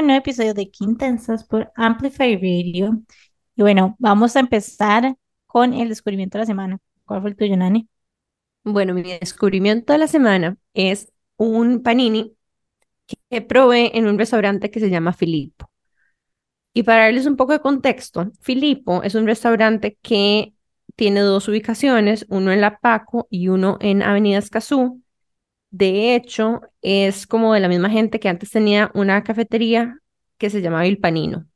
Un nuevo episodio de Quintensas por Amplify Radio. Y bueno, vamos a empezar con el descubrimiento de la semana. ¿Cuál fue el tuyo, Nani? Bueno, mi descubrimiento de la semana es un panini que probé en un restaurante que se llama Filippo. Y para darles un poco de contexto, Filippo es un restaurante que tiene dos ubicaciones, uno en La Paco y uno en Avenida Escazú. De hecho, es como de la misma gente que antes tenía una cafetería que se llamaba Il Panino.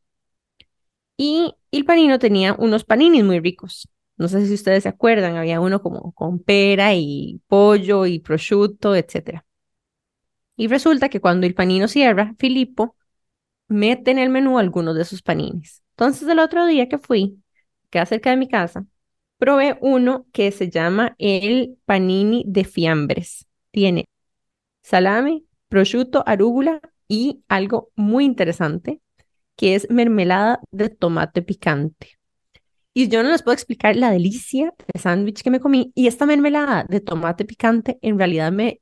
Y Il Panino tenía unos paninis muy ricos. No sé si ustedes se acuerdan, había uno como con pera y pollo y prosciutto, etc. Y resulta que cuando Il Panino cierra, Filippo mete en el menú algunos de sus paninis. Entonces, el otro día que fui, que cerca de mi casa, probé uno que se llama el panini de fiambres. Tiene salame, prosciutto, arúgula y algo muy interesante, que es mermelada de tomate picante. Y yo no les puedo explicar la delicia de sándwich que me comí. Y esta mermelada de tomate picante en realidad me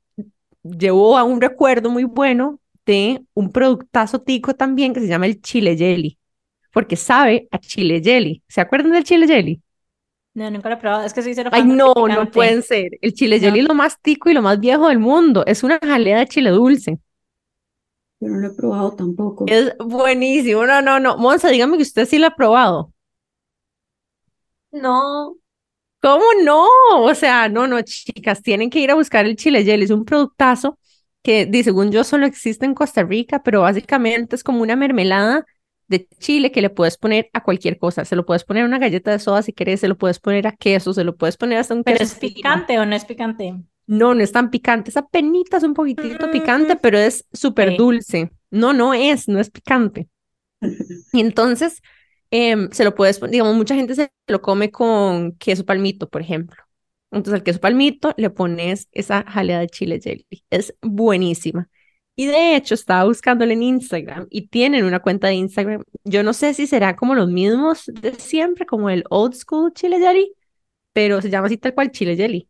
llevó a un recuerdo muy bueno de un productazo tico también que se llama el chile jelly, porque sabe a chile jelly. ¿Se acuerdan del chile jelly? No, nunca lo he probado. Es que soy cero Ay, no, no pueden ser. El chile jelly es lo más tico y lo más viejo del mundo. Es una jalea de chile dulce. Yo no lo he probado tampoco. Es buenísimo. No, no, no. Monza, dígame que usted sí lo ha probado. No. ¿Cómo no? O sea, no, no, chicas, tienen que ir a buscar el chile jelly. Es un productazo que, según yo, solo existe en Costa Rica, pero básicamente es como una mermelada de chile que le puedes poner a cualquier cosa. Se lo puedes poner a una galleta de soda si quieres, se lo puedes poner a queso, se lo puedes poner hasta un ¿Pero es picante o no es picante? No, no es tan picante. Esa penita es un poquitito picante, pero es súper dulce. No, no es, no es picante. Y entonces, em, se lo puedes, digamos, mucha gente se lo come con queso palmito, por ejemplo. Entonces, al queso palmito le pones esa jalea de chile jelly. Es buenísima. Y de hecho, estaba buscándole en Instagram y tienen una cuenta de Instagram. Yo no sé si será como los mismos de siempre, como el old school chile jelly, pero se llama así tal cual chile jelly.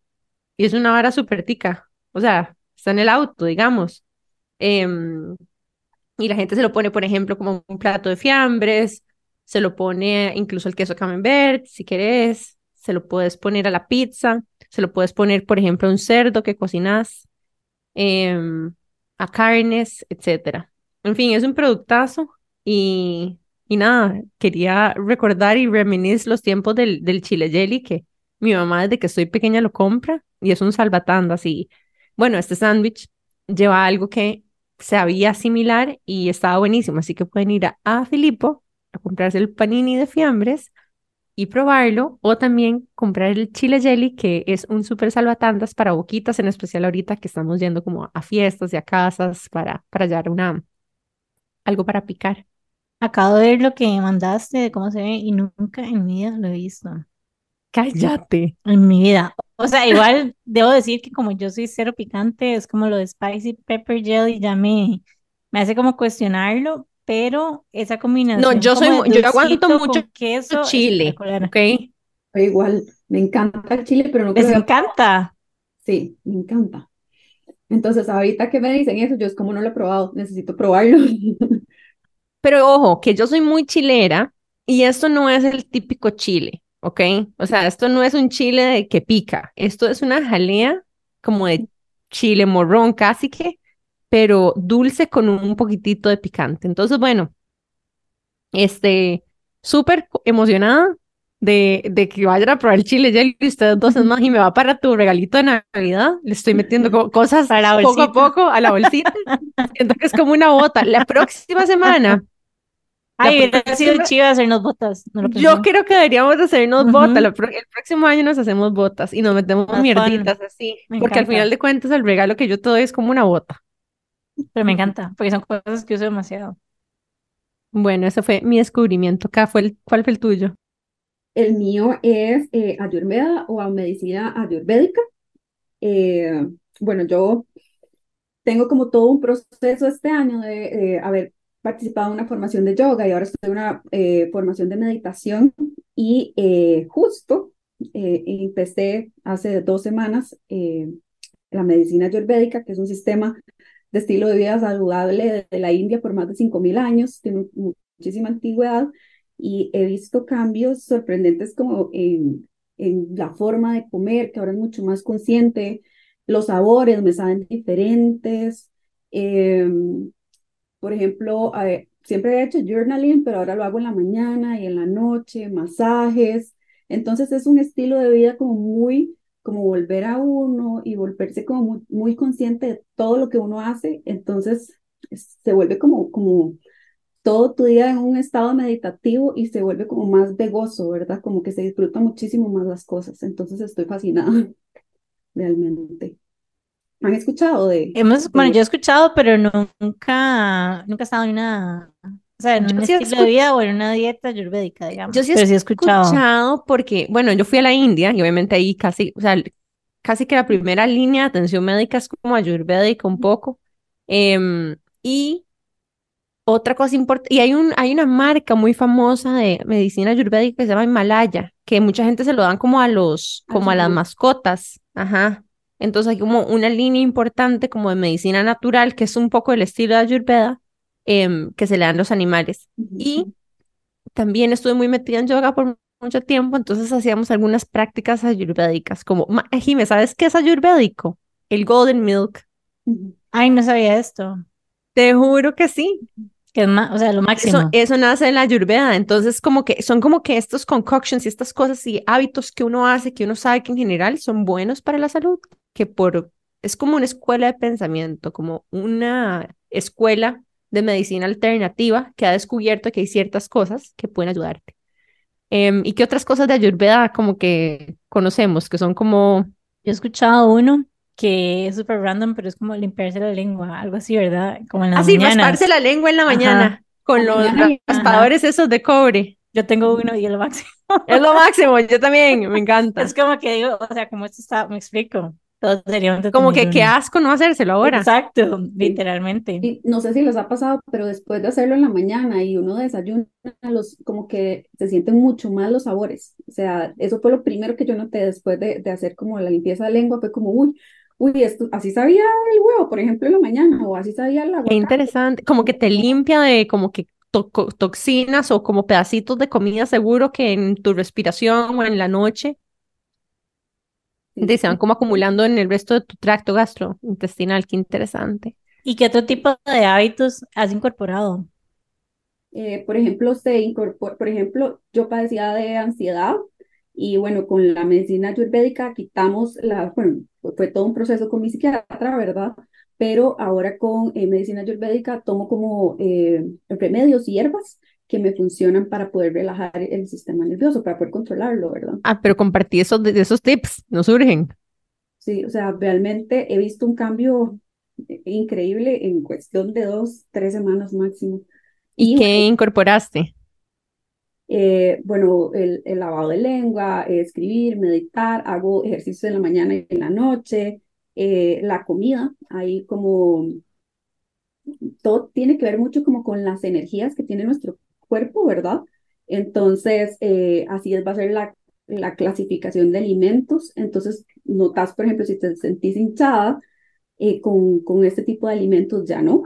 Y es una vara súper tica. O sea, está en el auto, digamos. Em, y la gente se lo pone, por ejemplo, como un plato de fiambres, se lo pone incluso el queso camembert, si querés, se lo puedes poner a la pizza, se lo puedes poner, por ejemplo, a un cerdo que cocinas. Em, a carnes, etcétera. En fin, es un productazo y, y nada, quería recordar y reminiscer los tiempos del, del chile jelly que mi mamá desde que estoy pequeña lo compra y es un salvatando así. Bueno, este sándwich lleva algo que se había similar y estaba buenísimo, así que pueden ir a, a Filippo a comprarse el panini de fiambres y probarlo, o también comprar el chile jelly, que es un súper salvatandas para boquitas, en especial ahorita que estamos yendo como a fiestas y a casas para, para hallar una, algo para picar. Acabo de ver lo que mandaste de cómo se ve y nunca en mi vida lo he visto. Cállate. En mi vida. O sea, igual debo decir que como yo soy cero picante, es como lo de spicy pepper jelly, ya me, me hace como cuestionarlo, pero esa combinación. No, yo soy, yo aguanto mucho queso chile, ¿ok? Igual, me encanta el chile, pero no ¿Les encanta? Sí, me encanta. Entonces, ahorita que me dicen eso, yo es como no lo he probado, necesito probarlo. Pero ojo, que yo soy muy chilera y esto no es el típico chile, ¿ok? O sea, esto no es un chile de que pica, esto es una jalea como de chile morrón casi que, pero dulce con un poquitito de picante. Entonces, bueno, este, súper emocionada de, de, que vayan a probar el chile jelly ustedes dos más y me va para tu regalito de Navidad. Le estoy metiendo cosas a poco a poco a la bolsita. Siento que es como una bota. La próxima semana. Ay, ha sido chido hacernos botas. yo creo que deberíamos hacernos botas. el próximo año nos hacemos botas y nos metemos mierditas así. porque al final de cuentas el regalo que yo te doy es como una bota. Pero me encanta, porque son cosas que uso demasiado. Bueno, ese fue mi descubrimiento. fue ¿Cuál fue el tuyo? El mío es eh, Ayurveda o medicina ayurvédica. Eh, bueno, yo tengo como todo un proceso este año de haber participado en una formación de yoga y ahora estoy en una eh, formación de meditación y eh, justo empecé hace dos semanas la medicina ayurvédica, que es un sistema de estilo de vida saludable de la India por más de 5.000 años, tiene muchísima antigüedad y he visto cambios sorprendentes como en, en la forma de comer, que ahora es mucho más consciente, los sabores me saben diferentes. Em, por ejemplo, siempre he hecho journaling, pero ahora lo hago en la mañana y en la noche, masajes. Entonces es un estilo de vida como muy, como volver a uno y volverse como muy, muy consciente de todo lo que uno hace. Entonces se vuelve como, como todo tu día en un estado meditativo y se vuelve como más de gozo, ¿verdad? Como que se disfruta muchísimo más las cosas. Entonces estoy fascinada, realmente. ¿Han escuchado de, Hemos, bueno, yo he escuchado, pero nunca, nunca he estado en una, o sea, en un estilo de vida o en una dieta ayurvédica, digamos. Yo sí he, escuchado. porque, bueno, yo fui a la India y obviamente ahí casi, o sea, casi que la primera línea de atención médica es como ayurvédica un poco. Em, y otra cosa importante, y hay, un, hay una marca muy famosa de medicina ayurvédica que se llama Himalaya, que mucha gente se lo dan como a los, como a las mascotas, ajá. Entonces hay como una línea importante como de medicina natural, que es un poco el estilo de Ayurveda, em, que se le dan los animales. Y también estuve muy metida en yoga por mucho tiempo, entonces hacíamos algunas prácticas ayurvédicas, como, Jimé, ¿sabes qué es ayurvédico? El golden milk. Ay, no sabía esto. Te juro que sí que es más, o sea, lo máximo. Eso, nace en la ayurveda, entonces como que son como que estos concoctions y estas cosas y hábitos que uno hace, que uno sabe que en general son buenos para la salud, que por, es como una escuela de pensamiento, como una escuela de medicina alternativa que ha descubierto que hay ciertas cosas que pueden ayudarte. Em, ¿Y qué otras cosas de ayurveda como que conocemos, que son como... Yo he escuchado uno que es súper random, pero es como limpiarse la lengua, algo así, ¿verdad? Como en las así, rasparse la lengua en la mañana con los raspadores esos de cobre. Yo tengo uno y es lo máximo. Es lo máximo, yo también, me encanta. Es como que digo, o sea, como esto está, me explico. Todo sería como que qué asco no hacérselo ahora. Exacto, literalmente. Y no sé si les ha pasado, pero después de hacerlo en la mañana y uno desayuna, los, como que se sienten mucho más los sabores. O sea, eso fue lo primero que yo noté después de, de hacer como la limpieza de lengua, fue como, uy, uy, esto, así sabía el huevo, por ejemplo, en la mañana, o así sabía el agua. Qué interesante, como que te limpia de como que toxinas o como pedacitos de comida seguro que en tu respiración o en la noche se van como acumulando en el resto de tu tracto gastrointestinal, qué interesante. ¿Y qué otro tipo de hábitos has incorporado? Eh, por ejemplo, se incorpora, por ejemplo, yo padecía de ansiedad y bueno, con la medicina ayurvédica quitamos la, bueno, fue todo un proceso con mi psiquiatra, ¿verdad? Pero ahora con eh, medicina ayurvédica tomo como eh, remedios y hierbas que me funcionan para poder relajar el sistema nervioso, para poder controlarlo, ¿verdad? Ah, pero compartí esos, de esos tips, no surgen. Sí, o sea, realmente he visto un cambio increíble en cuestión de dos, tres semanas máximo. ¿Y, qué incorporaste? Eh, bueno, el, el, lavado de lengua, escribir, meditar, hago ejercicio en la mañana y en la noche, eh, la comida, ahí como todo tiene que ver mucho como con las energías que tiene nuestro cuerpo, ¿verdad? Entonces, eh, así es, va a ser la, la clasificación de alimentos. Entonces, notas, por ejemplo, si te sentís hinchada con, con este tipo de alimentos, ya no.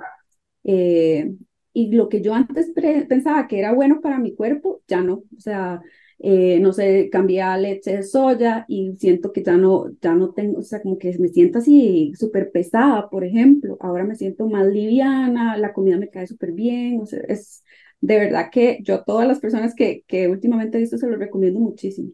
Y lo que yo antes pensaba que era bueno para mi cuerpo, ya no. O sea, eh, no sé, cambié a leche de soya y siento que ya no, ya no tengo, o sea, como que me siento así súper pesada, por ejemplo. Ahora me siento más liviana, la comida me cae súper bien. O sea, es de verdad que yo a todas las personas que, que últimamente he visto se lo recomiendo muchísimo.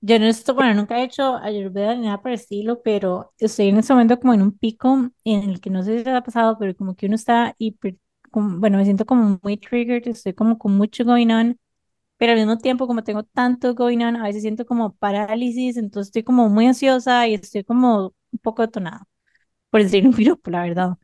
Yo no estoy, bueno, nunca he hecho ayurveda ni nada por el estilo, pero estoy en este momento como en un pico en el que no sé si te ha pasado, pero como que uno está hiper bueno, me siento como muy triggered, estoy como con mucho going on, pero al mismo tiempo como tengo tanto going on, a veces siento como parálisis, entonces estoy como muy ansiosa y estoy como un poco detonada, por decir un piropo, la verdad.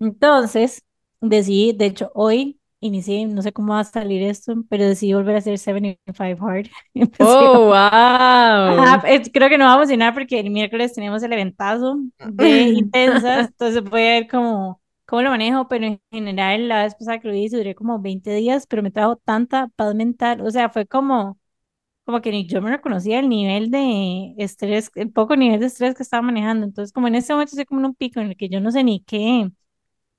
Entonces, decidí, de hecho, hoy inicié, no sé cómo va a salir esto, pero decidí volver a hacer 75 Hard. ¡Oh, wow! creo que no va a funcionar porque el miércoles tenemos el eventazo de intensas, entonces voy a ver como cómo lo manejo, pero en general la vez pasada que lo hice duré como 20 días, pero me trajo tanta paz mental, o sea, fue como, como que ni yo me reconocía el nivel de estrés, el poco nivel de estrés que estaba manejando, entonces como en ese momento estoy como en un pico en el que yo no sé ni qué,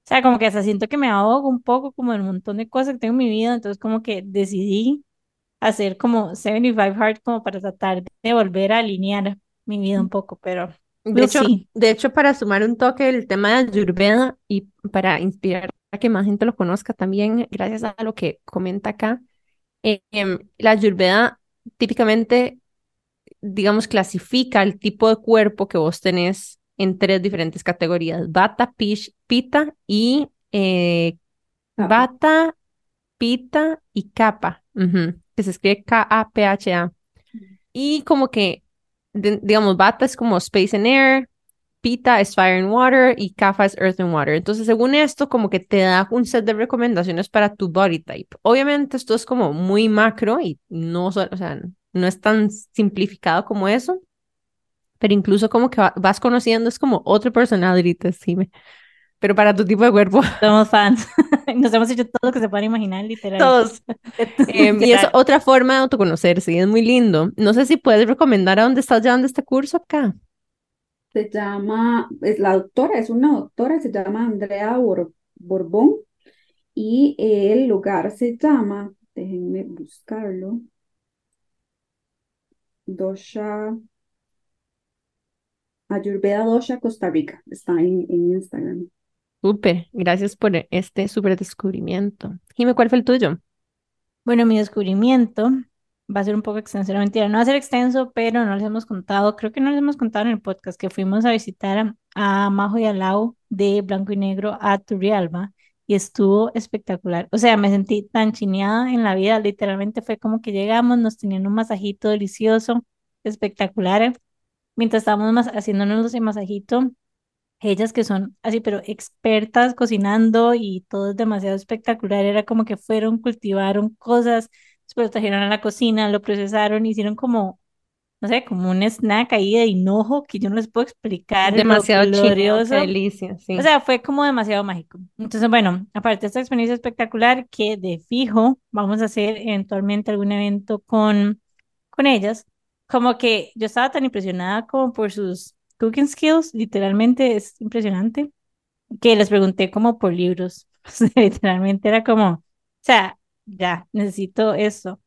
sea, como que hasta siento que me ahogo un poco como en un montón de cosas que tengo en mi vida, entonces como que decidí hacer como 75 Hard como para tratar de volver a alinear mi vida un poco, pero de hecho, de hecho, para sumar un toque el tema de Ayurveda y para inspirar a que más gente lo conozca también, gracias a lo que comenta acá, eh, la Ayurveda típicamente, digamos, clasifica el tipo de cuerpo que vos tenés en tres diferentes categorías, Bata, Pish, Pita y eh, Bata, Pita y Kappa, que se escribe K-A-P-H-A. Y como que, digamos, Bata es como Space and Air, Pita es Fire and Water y Kappa es Earth and Water. Entonces, según esto, como que te da un set de recomendaciones para tu body type. Obviamente, esto es como muy macro y no, o sea, no es tan simplificado como eso, pero incluso como que vas conociendo, es como otro personality, me pero para tu tipo de cuerpo. Somos fans. Nos hemos hecho todo lo que se pueda imaginar, literal. Todos. Em, y es otra forma de autoconocerse y es muy lindo. No sé si puedes recomendar a dónde estás llevando este curso acá. Se llama, es la doctora, es una doctora, se llama Andrea Borbón y el lugar se llama, déjenme buscarlo, Dosha, Ayurveda Dosha Costa Rica, está en, en Instagram. Súper, gracias por este súper descubrimiento. Dime, ¿cuál fue el tuyo? Bueno, mi descubrimiento va a ser un poco extenso, no mentira, no va a ser extenso, pero no les hemos contado, creo que no les hemos contado en el podcast que fuimos a visitar a, Majo y a Lau de Blanco y Negro a Turrialba y estuvo espectacular. O sea, me sentí tan chineada en la vida, literalmente fue como que llegamos, nos tenían un masajito delicioso, espectacular. Mientras estábamos haciéndonos el masajito, ellas que son así, pero expertas cocinando y todo es demasiado espectacular. Era como que fueron, cultivaron cosas, después trajeron a la cocina, lo procesaron, hicieron como, no sé, como un snack ahí de hinojo que yo no les puedo explicar. Demasiado glorioso. delicia, sí. O sea, fue como demasiado mágico. Entonces, bueno, aparte de esta experiencia espectacular, que de fijo vamos a hacer eventualmente algún evento con, con ellas, como que yo estaba tan impresionada como por sus cooking skills, literalmente es impresionante, que les pregunté como por libros, literalmente era como, o sea, ya, necesito eso.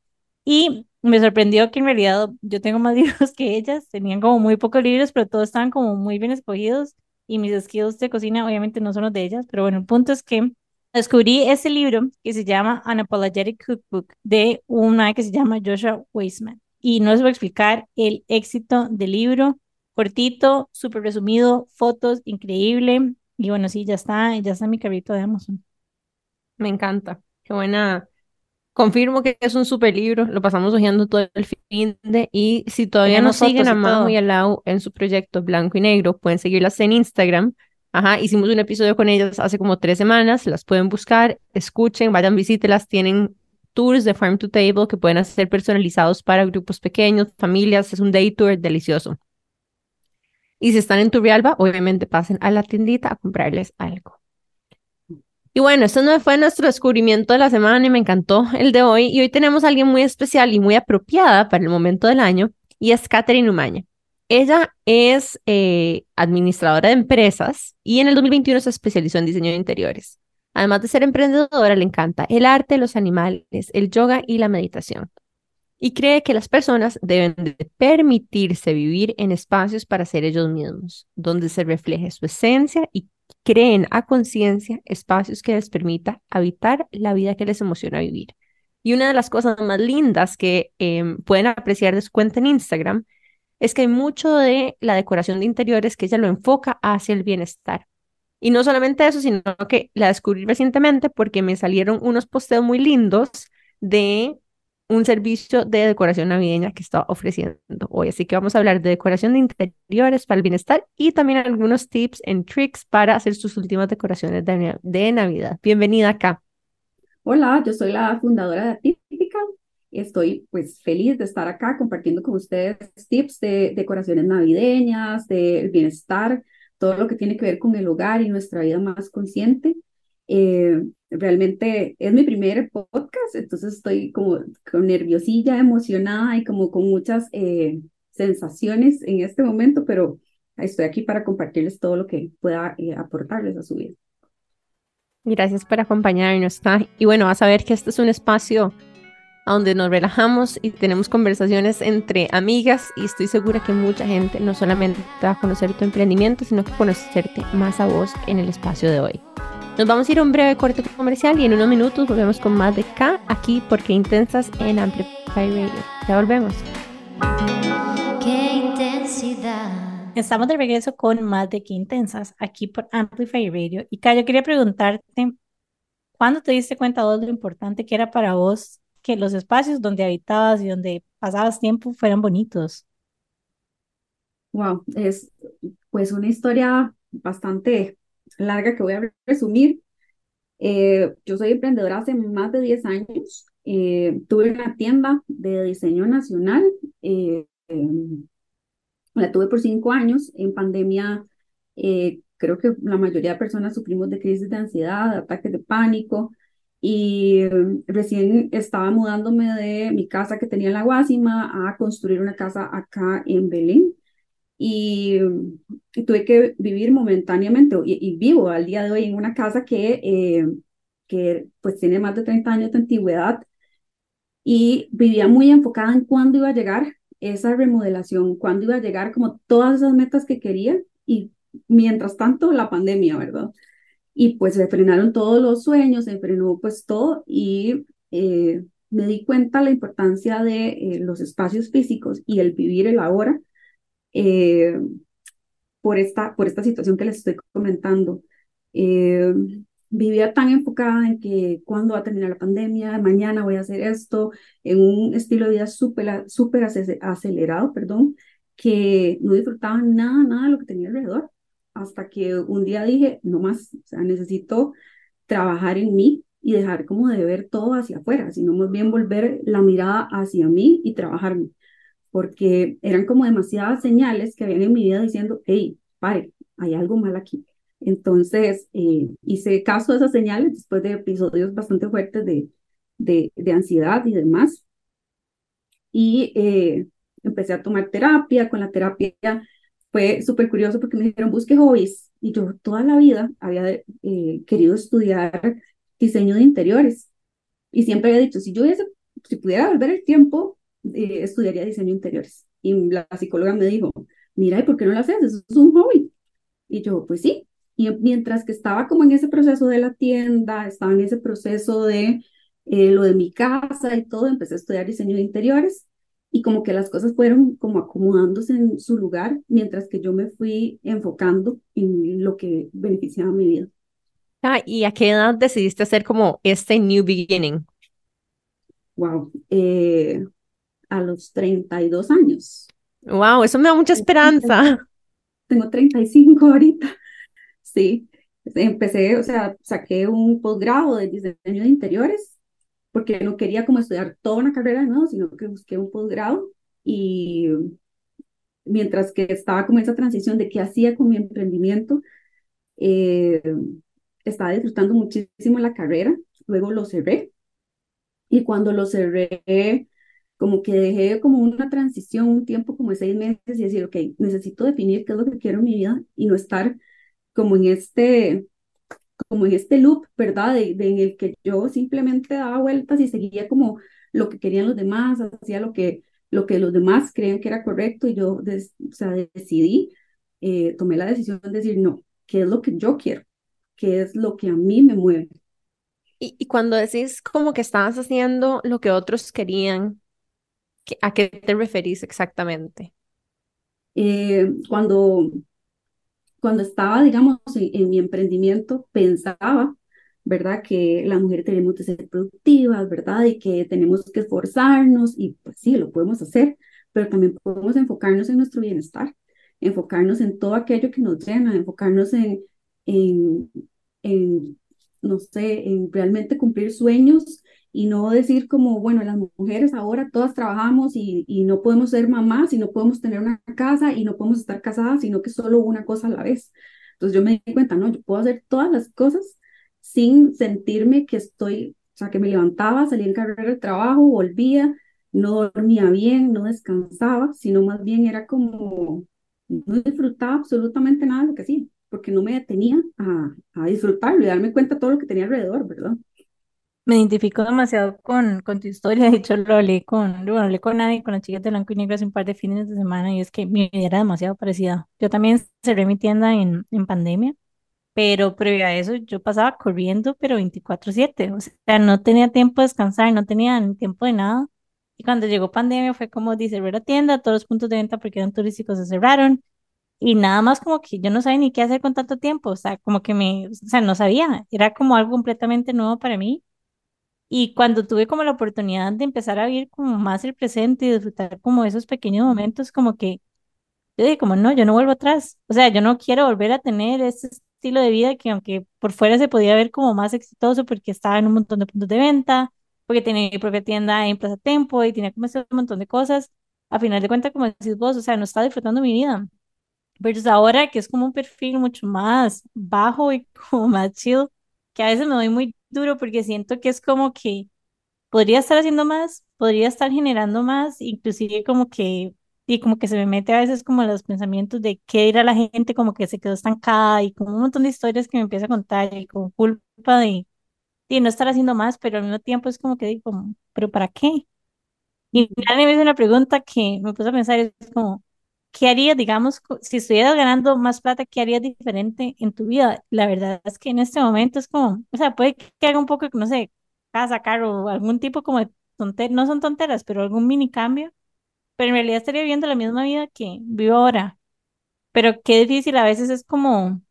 Y me sorprendió que en realidad yo tengo más libros que ellas, tenían como muy pocos libros, pero todos estaban como muy bien escogidos y mis skills de cocina obviamente no son los de ellas, pero bueno, el punto es que descubrí ese libro que se llama Unapologetic Cookbook de una que se llama Joshua Weisman y no les voy a explicar el éxito del libro cortito, súper resumido, fotos, increíble. Y bueno, sí, ya está, ya está mi carrito de Amazon. Me encanta. Qué buena. Confirmo que es un super libro, lo pasamos hojeando todo el fin de, y si todavía no siguen a Majo y a Lau en su proyecto Blanco y Negro, pueden seguirlas en Instagram. Ajá, hicimos un episodio con ellas hace como tres semanas, las pueden buscar, escuchen, vayan, visítelas, tienen tours de farm to table que pueden hacer personalizados para grupos pequeños, familias, es un day tour delicioso. Y si están en Turrialba, obviamente pasen a la tiendita a comprarles algo. Y bueno, esto no fue nuestro descubrimiento de la semana y me encantó el de hoy. Y hoy tenemos a alguien muy especial y muy apropiada para el momento del año y es Catherine Umaña. Ella es eh, administradora de empresas y en el 2021 se especializó en diseño de interiores. Además de ser emprendedora, le encanta el arte, los animales, el yoga y la meditación y cree que las personas deben de permitirse vivir en espacios para ser ellos mismos, donde se refleje su esencia y creen a conciencia espacios que les permita habitar la vida que les emociona vivir. Y una de las cosas más lindas que em, pueden apreciar de su cuenta en Instagram es que hay mucho de la decoración de interiores que ella lo enfoca hacia el bienestar. Y no solamente eso, sino que la descubrí recientemente porque me salieron unos posteos muy lindos de un servicio de decoración navideña que está ofreciendo hoy. Así que vamos a hablar de decoración de interiores para el bienestar y también algunos tips and tricks para hacer sus últimas decoraciones de, Navidad. Bienvenida acá. Hola, yo soy la fundadora de Atypical. Estoy pues feliz de estar acá compartiendo con ustedes tips de decoraciones navideñas, del bienestar, todo lo que tiene que ver con el hogar y nuestra vida más consciente. Eh, realmente es mi primer podcast, entonces estoy como con nerviosilla, emocionada y como con muchas eh, sensaciones en este momento, pero estoy aquí para compartirles todo lo que pueda eh, aportarles a su vida. Gracias por acompañarnos. Y bueno, vas a ver que este es un espacio donde nos relajamos y tenemos conversaciones entre amigas y estoy segura que mucha gente no solamente va a conocer tu emprendimiento, sino que conocerte más a vos en el espacio de hoy. Nos vamos a ir a un breve corte comercial y en unos minutos volvemos con más de K aquí porque Intensas en Amplify Radio. Ya volvemos. Qué intensidad. Estamos de regreso con más de Qué Intensas aquí por Amplify Radio. Y K, yo quería preguntarte, ¿cuándo te diste cuenta de lo importante que era para vos que los espacios donde habitabas y donde pasabas tiempo fueran bonitos. Wow, es pues una historia bastante larga que voy a resumir. Eh, yo soy emprendedora hace más de 10 años. Eh, tuve una tienda de diseño nacional. Eh, em, la tuve por cinco años. En pandemia, creo que la mayoría de personas sufrimos de crisis de ansiedad, ataques de pánico y mm, recién estaba mudándome de mi casa que tenía en La Guásima a construir una casa acá en Belén y, mm, tuve que vivir momentáneamente y, vivo al día de hoy en una casa que, eh, que pues tiene más de 30 años de antigüedad y vivía muy enfocada en cuándo iba a llegar esa remodelación, cuándo iba a llegar como todas esas metas que quería y mientras tanto la pandemia, ¿verdad? y pues se frenaron todos los sueños, se frenó pues todo y eh, me di cuenta la importancia de eh, los espacios físicos y el vivir el ahora eh, por, esta, por esta situación que les estoy comentando. vivía tan enfocada en que cuando va a terminar la pandemia, mañana voy a hacer esto, en un estilo de vida súper super acelerado, perdón, que no disfrutaba nada, nada de lo que tenía alrededor hasta que un día dije, no más, o sea, necesito trabajar en mí y dejar como de ver todo hacia afuera, sino más bien volver la mirada hacia mí y trabajarme, porque eran como demasiadas señales que habían en mi vida diciendo, hey, pare, hay algo mal aquí. Entonces, eh, hice caso de esas señales después de episodios bastante fuertes de, de, de ansiedad y demás. Y eh, empecé a tomar terapia. Con la terapia fue súper curioso porque me dijeron, busque hobbies. Y yo toda la vida había eh, querido estudiar diseño de interiores. Y siempre había dicho, si yo si pudiera volver el tiempo, eh, estudiaría diseño interiores. Y la psicóloga me dijo, mira, ¿y por qué no lo haces? Eso es un hobby. Y yo, pues sí. Y mientras que estaba como en ese proceso de la tienda, estaba en ese proceso de eh, lo de mi casa y todo, empecé a estudiar diseño de interiores y como que las cosas fueron como acomodándose en su lugar mientras que yo me fui enfocando en lo que beneficiaba mi vida. Ah, ¿y a qué edad decidiste hacer como este new beginning? Wow, eh, a los 32 años. Wow, eso me da mucha esperanza. Tengo 35 ahorita. Sí, empecé, o sea, saqué un posgrado de diseño de interiores porque no quería como estudiar toda una carrera de nuevo, sino que busqué un posgrado y mientras que estaba como esa transición de qué hacía con mi emprendimiento, eh, estaba disfrutando muchísimo la carrera, luego lo cerré y cuando lo cerré, como que dejé como una transición, un tiempo como de seis meses y decir, ok, necesito definir qué es lo que quiero en mi vida y no estar como en este como en este loop, ¿verdad? De, en el que yo simplemente daba vueltas y seguía como lo que querían los demás, hacía lo que, lo que los demás creían que era correcto y yo o sea, decidí, eh, tomé la decisión de decir, no, ¿qué es lo que yo quiero? ¿Qué es lo que a mí me mueve? Y, y cuando decís como que estabas haciendo lo que otros querían, ¿a qué te referís exactamente? Eh, cuando cuando estaba, digamos, en, mi emprendimiento, pensaba, ¿verdad? Que las mujeres tenemos que ser productivas, ¿verdad? Y que tenemos que esforzarnos y pues sí, lo podemos hacer, pero también podemos enfocarnos en nuestro bienestar, enfocarnos en todo aquello que nos llena, enfocarnos en, en, en no sé, en realmente cumplir sueños y no decir como, bueno, las mujeres ahora todas trabajamos y, y, no podemos ser mamás y no podemos tener una casa y no podemos estar casadas, sino que solo una cosa a la vez. Entonces yo me di cuenta, no, yo puedo hacer todas las cosas sin sentirme que estoy, o sea, que me levantaba, salía en carrera de trabajo, volvía, no dormía bien, no descansaba, sino más bien era como, no disfrutaba absolutamente nada de lo que hacía. porque no me detenía a, a disfrutarlo y darme cuenta de todo lo que tenía alrededor, ¿verdad? Me identifico demasiado con, con tu historia. De hecho, lo hablé con, bueno, hablé con Nadie, con las chicas de blanco y negro hace un par de fines de semana y es que mi vida era demasiado parecida. Yo también cerré mi tienda en, en pandemia, pero previo a eso yo pasaba corriendo, pero 24/7. O sea, no tenía tiempo de descansar, no tenía tiempo de nada. Y cuando llegó pandemia fue como dice, la tienda, todos los puntos de venta porque eran turísticos se cerraron y nada más como que yo no sabía ni qué hacer con tanto tiempo. O sea, como que me, o sea, no sabía. Era como algo completamente nuevo para mí y cuando tuve como la oportunidad de empezar a vivir como más el presente y disfrutar como esos pequeños momentos, como que yo dije como no, yo no vuelvo atrás. O sea, yo no quiero volver a tener ese estilo de vida que aunque por fuera se podía ver como más exitoso porque estaba en un montón de puntos de venta, porque tenía mi propia tienda en Plaza Tempo y tenía como ese montón de cosas, a final de cuentas, como decís vos, o sea, no estaba disfrutando mi vida. Versus ahora que es como un perfil mucho más bajo y como más chill, que a veces me doy muy duro porque siento que es como que podría estar haciendo más, podría estar generando más, inclusive como que, y como que se me mete a veces como los pensamientos de qué dirá la gente, como que se quedó estancada y como un montón de historias que me empieza a contar y con culpa de, de no estar haciendo más, pero al mismo tiempo es como que digo, ¿pero para qué? Y me hizo una pregunta que me puse a pensar, es como, ¿qué harías, digamos, si estuvieras ganando más plata, qué harías diferente en tu vida? La verdad es que en este momento es como, o sea, puede que haga un poco, no sé, casa, carro, algún tipo como de tonteras, no son tonteras, pero algún mini cambio, pero en realidad estaría viviendo la misma vida que vivo ahora. Pero qué difícil a veces es como,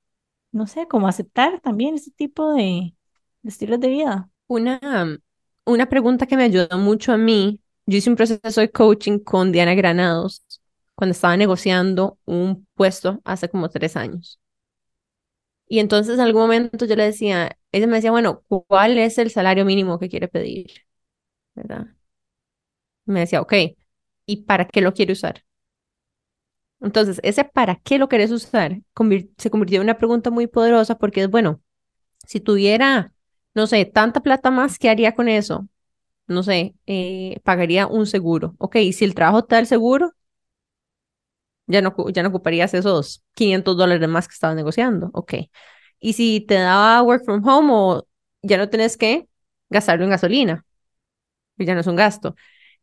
no sé, como aceptar también ese tipo de, de estilos de vida. Una, una pregunta que me ayudó mucho a mí, yo hice un proceso de coaching con Diana Granados cuando estaba negociando un puesto hace como tres años. Y entonces en algún momento yo le decía, ella me decía, bueno, ¿cuál es el salario mínimo que quiere pedir? ¿Verdad? Me decía, ok, ¿y para qué lo quiere usar? Entonces, ese para qué lo quieres usar se convirtió en una pregunta muy poderosa porque es, bueno, si tuviera, no sé, tanta plata más, ¿qué haría con eso? No sé, eh, pagaría un seguro. Ok, y si el trabajo está el seguro, ya no, ya no ocuparías esos 500 dólares más que estabas negociando. Ok. Y si te daba work from home o ya no tenés que gastarlo en gasolina, ya no es un gasto.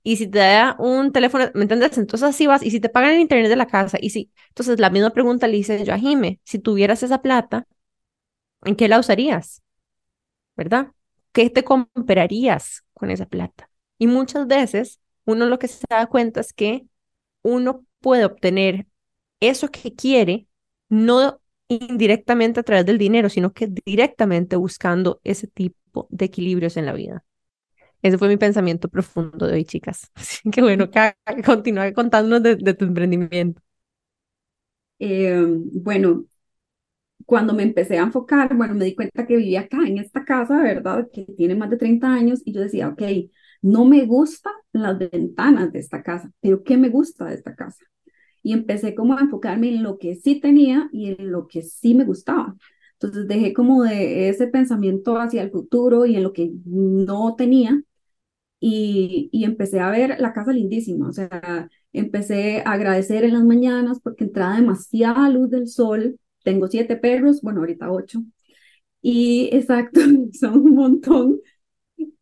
Y si te da un teléfono, ¿me entiendes? Entonces así vas, y si te pagan el internet de la casa, y si, entonces la misma pregunta le hice yo a Jime, si tuvieras esa plata, ¿en qué la usarías? ¿Verdad? ¿Qué te comprarías con esa plata? Y muchas veces uno lo que se da cuenta es que uno puede obtener eso que quiere, no indirectamente a través del dinero, sino que directamente buscando ese tipo de equilibrios en la vida. Ese fue mi pensamiento profundo de hoy, chicas. Así que bueno, continúa contándonos de, tu emprendimiento. Eh, bueno, cuando me empecé a enfocar, bueno, me di cuenta que vivía acá en esta casa, ¿verdad? Que tiene más de 30 años y yo decía, ok, no me gustan las ventanas de esta casa, pero ¿qué me gusta de esta casa? Y empecé como a enfocarme en lo que sí tenía y en lo que sí me gustaba. Entonces dejé como de ese pensamiento hacia el futuro y en lo que no tenía y, y empecé a ver la casa lindísima. O sea, empecé a agradecer en las mañanas porque entraba demasiada luz del sol. Tengo siete perros, bueno, ahorita ocho. Y exacto, son un montón.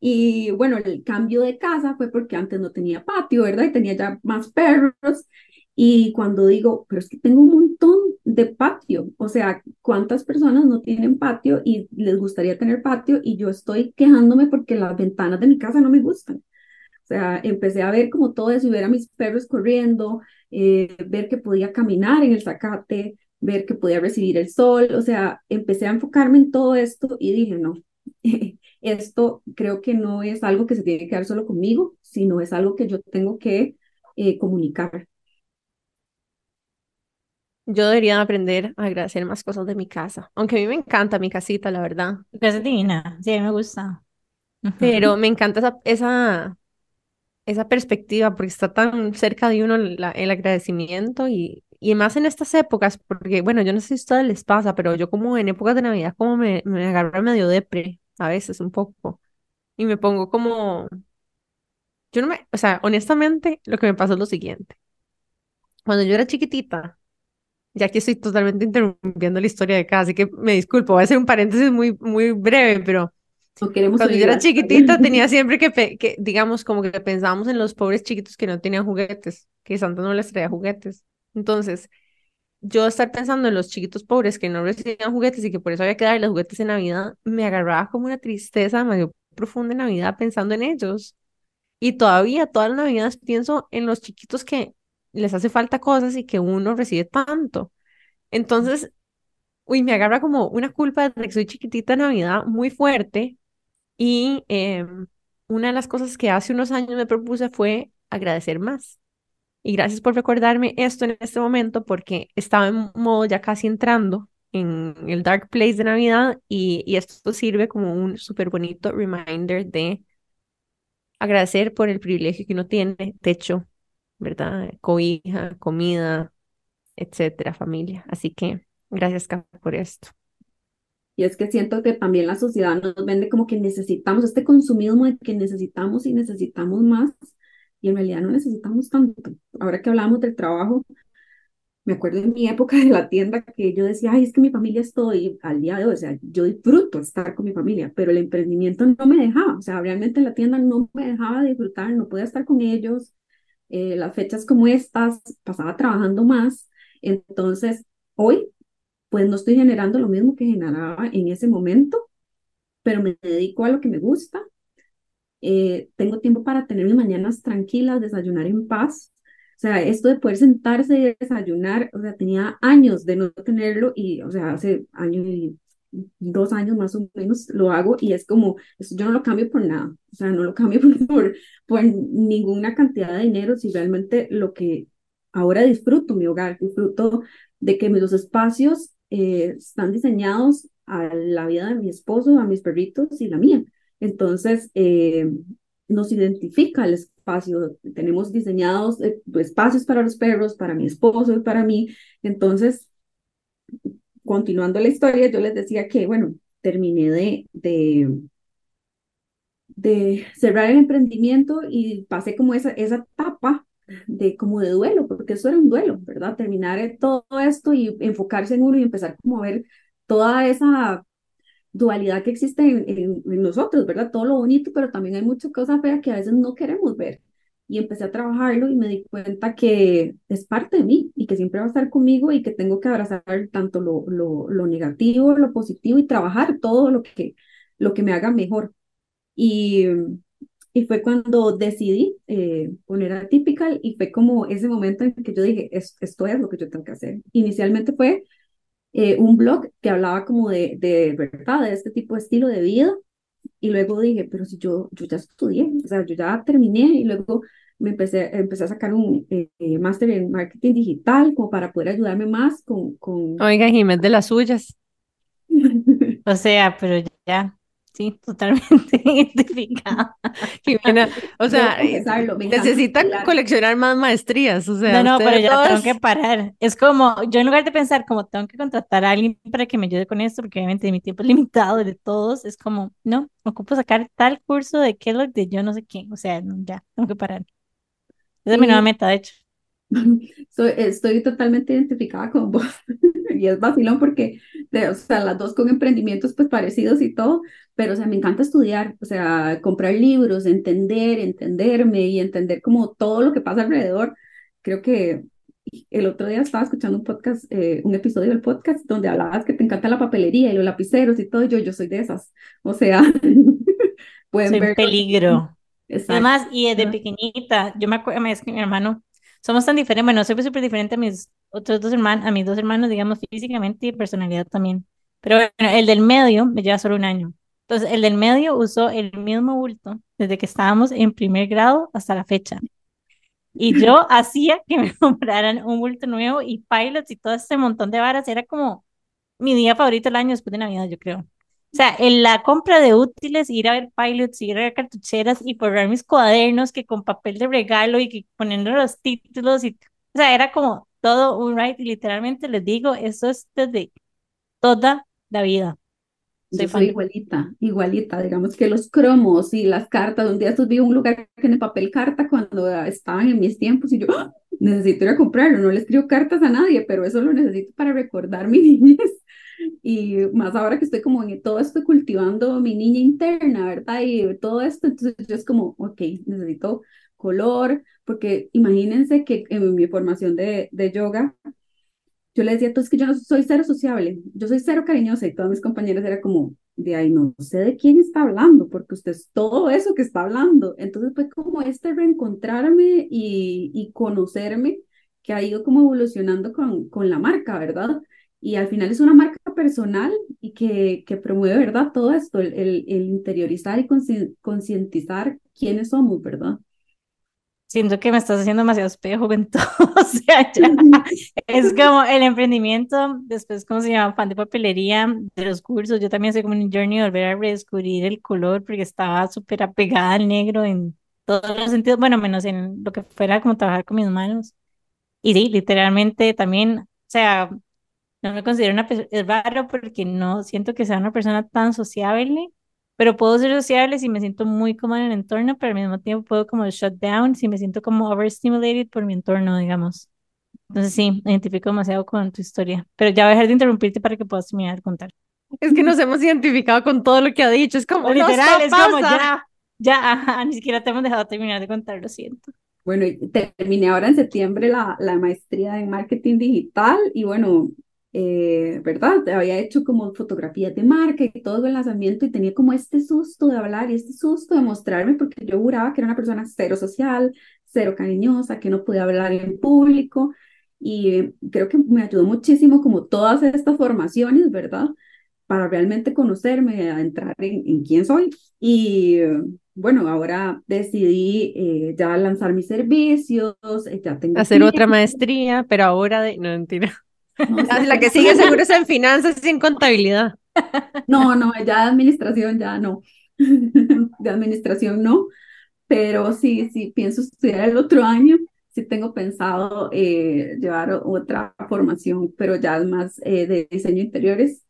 Y bueno, el cambio de casa fue porque antes no tenía patio, ¿verdad? Y tenía ya más perros. Y cuando digo, pero es que tengo un montón de patio, o sea, ¿cuántas personas no tienen patio y les gustaría tener patio y yo estoy quejándome porque las ventanas de mi casa no me gustan? O sea, empecé a ver como todo eso y ver a mis perros corriendo, eh, ver que podía caminar en el zacate, ver que podía recibir el sol, o sea, empecé a enfocarme en todo esto y dije, no, esto creo que no es algo que se tiene que dar solo conmigo, sino es algo que yo tengo que eh, comunicar. Yo debería aprender a agradecer más cosas de mi casa, aunque a mí me encanta mi casita, la verdad. Es divina, sí, me gusta. Pero me encanta esa, esa, esa perspectiva porque está tan cerca de uno el agradecimiento y, y más en estas épocas, porque bueno, yo no sé si a ustedes les pasa, pero yo como en épocas de Navidad como me, me agarro medio depre, a veces un poco, y me pongo como, yo no me, o sea, honestamente, lo que me pasa es lo siguiente. Cuando yo era chiquitita, ya que estoy totalmente interrumpiendo la historia de acá, así que me disculpo, voy a hacer un paréntesis muy, muy breve, pero cuando yo era chiquitita tenía siempre que, que, digamos, como que pensábamos en los pobres chiquitos que no tenían juguetes, que Santa no les traía juguetes. Entonces, yo estar pensando en los chiquitos pobres que no recibían juguetes y que por eso había que darles juguetes en Navidad, me agarraba como una tristeza medio profunda en Navidad pensando en ellos. Y todavía, todas las Navidades pienso en los chiquitos que les hace falta cosas y que uno recibe tanto. Entonces, uy, me agarra como una culpa de que soy chiquitita en Navidad muy fuerte. Y em, una de las cosas que hace unos años me propuse fue agradecer más. Y gracias por recordarme esto en este momento porque estaba en modo ya casi entrando en el Dark Place de Navidad y, esto sirve como un súper bonito reminder de agradecer por el privilegio que uno tiene, techo, ¿verdad? Cobija, comida, etcétera, familia. Así que gracias, por esto. Y es que siento que también la sociedad nos vende como que necesitamos este consumismo de que necesitamos y necesitamos más y en realidad no necesitamos tanto. Ahora que hablamos del trabajo, me acuerdo en mi época de la tienda que yo decía, ay, es que mi familia estoy al día de hoy, o sea, yo disfruto estar con mi familia, pero el emprendimiento no me dejaba, o sea, realmente la tienda no me dejaba disfrutar, no podía estar con ellos, eh, las fechas como estas, pasaba trabajando más, entonces hoy, pues no estoy generando lo mismo que generaba en ese momento, pero me dedico a lo que me gusta eh, tengo tiempo para tener mis mañanas tranquilas, desayunar en paz. O sea, esto de poder sentarse y desayunar, o sea, tenía años de no tenerlo y, o sea, hace años y dos años más o menos lo hago y es como, yo no lo cambio por nada, o sea, no lo cambio por, por, ninguna cantidad de dinero, si realmente lo que ahora disfruto mi hogar, disfruto de que mis espacios eh, están diseñados a la vida de mi esposo, a mis perritos y la mía. Entonces, eh, nos identifica el espacio. Tenemos diseñados eh, espacios para los perros, para mi esposo y para mí. Entonces, continuando la historia, yo les decía que, bueno, terminé de, de, cerrar el emprendimiento y pasé como esa, esa etapa de como de duelo, porque eso era un duelo, ¿verdad? Terminar todo esto y enfocarse en uno y empezar como a ver toda esa dualidad que existe en, nosotros, ¿verdad? Todo lo bonito, pero también hay muchas cosas feas que a veces no queremos ver. Y empecé a trabajarlo y me di cuenta que es parte de mí y que siempre va a estar conmigo y que tengo que abrazar tanto lo, lo, lo negativo, lo positivo y trabajar todo lo que, lo que me haga mejor. Y, y fue cuando decidí eh, poner Atypical y fue como ese momento en que yo dije, esto es lo que yo tengo que hacer. Inicialmente fue eh, un blog que hablaba como de, de verdad, de este tipo de estilo de vida. Y luego dije, pero si yo, yo ya estudié, o sea, yo ya terminé y luego me empecé, empecé a sacar un eh, máster en marketing digital como para poder ayudarme más con... con... Oiga, Jiménez, de las suyas. o sea, pero ya, Sí, totalmente identificada. o sea, necesita coleccionar más maestrías, o sea. No, no, pero ya tengo que parar. Es como, yo en lugar de pensar como tengo que contratar a alguien para que me ayude con esto, porque obviamente mi tiempo es limitado de todos, es como, no, ocupo sacar tal curso de Kellogg de yo no sé qué, o sea, ya, tengo que parar. Esa es mi nueva meta, de hecho. estoy totalmente identificada con vos y es vacilón porque, o sea, las dos con emprendimientos pues parecidos y todo, pero o sea, me encanta estudiar, o sea, comprar libros, entender, entenderme y entender como todo lo que pasa alrededor. Creo que el otro día estaba escuchando un podcast, eh, un episodio del podcast donde hablabas que te encanta la papelería y los lapiceros y todo, yo, yo soy de esas, o sea, pueden soy ver. peligro. Además, y desde pequeñita, yo me acuerdo, es que mi hermano somos tan diferentes, bueno, soy súper diferente a mis otros dos hermanos, a mis dos hermanos, digamos, físicamente y personalidad también. Pero bueno, el del medio me lleva solo un año. Entonces, el del medio usó el mismo bulto desde que estábamos en primer grado hasta la fecha. Y yo hacía que me compraran un bulto nuevo y pilots y todo ese montón de varas. Era como mi día favorito del año después de Navidad, yo creo. O sea, en la compra de útiles, ir a ver pilots, ir a ver cartucheras y forrar mis cuadernos que con papel de regalo y que poniendo los títulos y, o sea, era como todo un right y literalmente les digo, eso es desde toda la vida. Yo soy igualita, igualita, digamos que los cromos y las cartas, un día estos vi un lugar que en el papel carta cuando estaban en mis tiempos y yo, ¡ah! necesito ir a comprarlo, no le escribo cartas a nadie, pero eso lo necesito para recordar mi niñez. Y más ahora que estoy como en todo esto cultivando mi niña interna, ¿verdad? Y todo esto, entonces yo es como, ok, necesito color, porque imagínense que en mi formación de, de yoga, yo le decía, entonces que yo no soy cero sociable, yo soy cero cariñosa y todas mis compañeras era como, de ahí no sé de quién está hablando, porque usted es todo eso que está hablando. Entonces fue como este reencontrarme y, y conocerme que ha ido como evolucionando con, con la marca, ¿verdad? Y al final es una marca personal y que, que promueve, ¿verdad? Todo esto, el, el, el interiorizar y concientizar quiénes somos, ¿verdad? Siento que me estás haciendo demasiado espejo en todo. o sea, ya es como el emprendimiento, después, ¿cómo se llama? Fan de papelería, de los cursos. Yo también soy como un journey volver a redescubrir el color porque estaba súper apegada al negro en todos los sentidos. Bueno, menos en lo que fuera como trabajar con mis manos. Y sí, literalmente también, o sea, no me considero una persona, es raro porque no siento que sea una persona tan sociable pero puedo ser sociable si me siento muy cómoda en el entorno, pero al mismo tiempo puedo como shut down si me siento como overstimulated por mi entorno, digamos. Entonces sí, me identifico demasiado con tu historia, pero ya voy a dejar de interrumpirte para que puedas terminar de contar. Es que nos hemos identificado con todo lo que ha dicho, es como, literal, es como ya, ya, ni siquiera te hemos dejado terminar de contar, lo siento. Bueno, terminé ahora en septiembre la, la maestría en marketing digital y bueno, eh, ¿verdad? Había hecho como fotografías de marca y todo el lanzamiento y tenía como este susto de hablar y este susto de mostrarme porque yo juraba que era una persona cero social, cero cariñosa, que no podía hablar en público y creo que me ayudó muchísimo como todas estas formaciones, ¿verdad? Para realmente conocerme, a entrar en, quién soy y bueno, ahora decidí eh, ya lanzar mis servicios, eh, ya tengo... Hacer otra maestría, pero ahora de... No, mentira. La que sigue seguro es en finanzas sin contabilidad. No, no, ya de administración ya no. De administración no, pero sí, sí, pienso estudiar el otro año. Sí tengo pensado eh, llevar otra formación, pero ya más eh, de diseño interiores,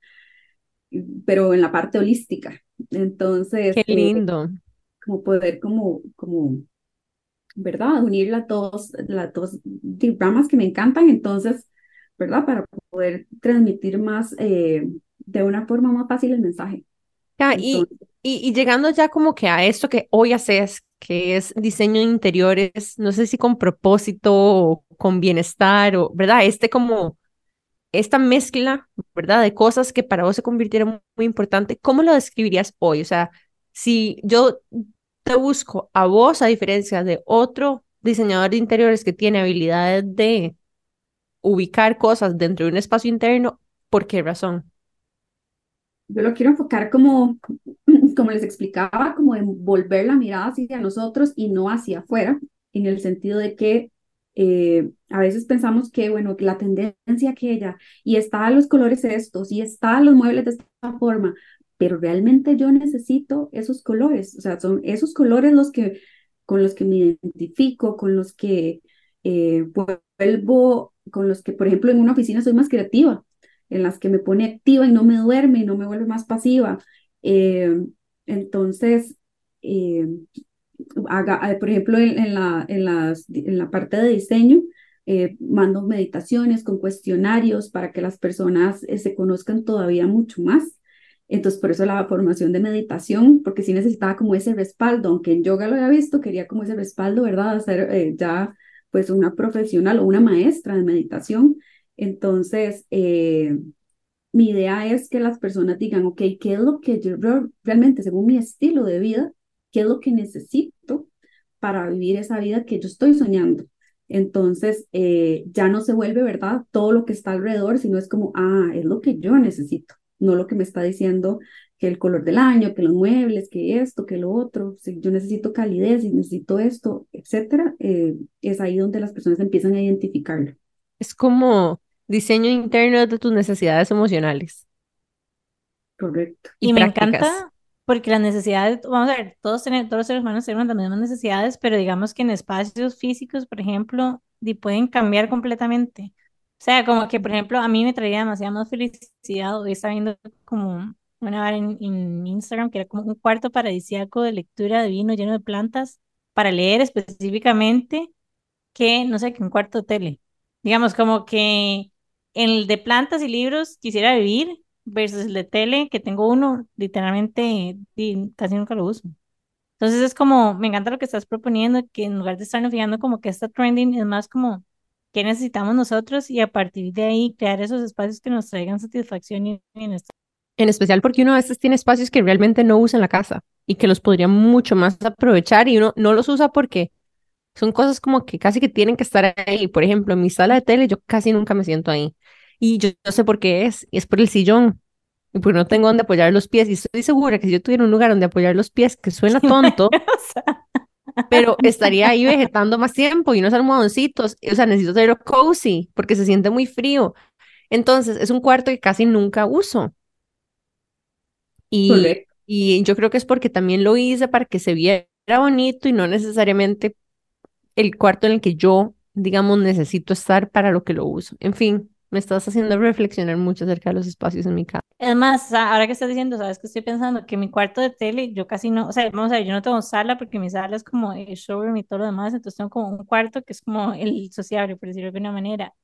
pero en la parte holística. Entonces. Qué eh, lindo. como poder, como, como, ¿verdad? Unir las dos, las dos ramas que me encantan. Entonces, ¿verdad? Para poder transmitir más, eh, de una forma más fácil el mensaje. y, y, llegando ya como que a esto que hoy haces, que es diseño de interiores, no sé si con propósito o con bienestar, o, ¿verdad? Este como, esta mezcla, ¿verdad? De cosas que para vos se convirtieron muy importante, ¿cómo lo describirías hoy? O sea, si yo te busco a vos, a diferencia de otro diseñador de interiores que tiene habilidades de ubicar cosas dentro de un espacio interno, ¿por qué razón? Yo lo quiero enfocar como, como les explicaba, como en volver la mirada hacia nosotros y no hacia afuera, en el sentido de que eh, a veces pensamos que, bueno, la tendencia aquella, y está los colores estos, y está los muebles de esta forma, pero realmente yo necesito esos colores, o sea, son esos colores los que, con los que me identifico, con los que eh, vuelvo con los que, por ejemplo, en una oficina soy más creativa, en las que me pone activa y no me duerme y no me vuelve más pasiva. Eh, entonces, eh, haga, eh, por ejemplo, en, la, en, las, en la parte de diseño, mando meditaciones con cuestionarios para que las personas se conozcan todavía mucho más. Entonces, por eso la formación de meditación, porque sí necesitaba como ese respaldo, aunque en yoga lo había visto, quería como ese respaldo, ¿verdad? Hacer ya pues una profesional o una maestra de meditación. Entonces, eh, mi idea es que las personas digan, ok, ¿qué es lo que yo realmente, según mi estilo de vida, qué es lo que necesito para vivir esa vida que yo estoy soñando? Entonces, eh, ya no se vuelve, ¿verdad? Todo lo que está alrededor, sino es como, ah, es lo que yo necesito, no lo que me está diciendo que el color del año, que los muebles, que esto, que lo otro, si yo necesito calidez y necesito esto, etcétera, eh, es ahí donde las personas empiezan a identificarlo. Es como diseño interno de tus necesidades emocionales. Correcto. Y, me encanta porque las necesidades, vamos a ver, todos, tenemos, todos los seres humanos tenemos las mismas necesidades, pero digamos que en espacios físicos, por ejemplo, pueden cambiar completamente. O sea, como que, por ejemplo, a mí me traía demasiada más felicidad hoy está viendo como una vez en, en, Instagram que era como un cuarto paradisíaco de lectura de vino lleno de plantas para leer específicamente que, no sé, que un cuarto de tele. Digamos, como que el de plantas y libros quisiera vivir versus el de tele, que tengo uno, literalmente casi nunca lo uso. Entonces es como, me encanta lo que estás proponiendo, que en lugar de estarnos fijando como que está trending, es más como qué necesitamos nosotros y a partir de ahí crear esos espacios que nos traigan satisfacción y bienestar. En especial porque uno a veces tiene espacios que realmente no usa en la casa y que los podría mucho más aprovechar y uno no los usa porque son cosas como que casi que tienen que estar ahí. Por ejemplo, en mi sala de tele yo casi nunca me siento ahí. Y yo no sé por qué es, y es por el sillón. Y porque no tengo donde apoyar los pies. Y estoy segura que si yo tuviera un lugar donde apoyar los pies, que suena tonto, pero estaría ahí vegetando más tiempo y unos almohadoncitos. O sea, necesito tenerlo cozy porque se siente muy frío. Entonces, es un cuarto que casi nunca uso. Y, y yo creo que es porque también lo hice para que se viera bonito y no necesariamente el cuarto en el que yo, digamos, necesito estar para lo que lo uso. En fin, me estás haciendo reflexionar mucho acerca de los espacios en mi casa. Es más, ahora que estás diciendo, sabes que estoy pensando que mi cuarto de tele, yo casi no, o sea, vamos a ver, yo no tengo sala porque mi sala es como el showroom y todo lo demás, entonces tengo como un cuarto que es como el sociable, por decirlo de alguna manera,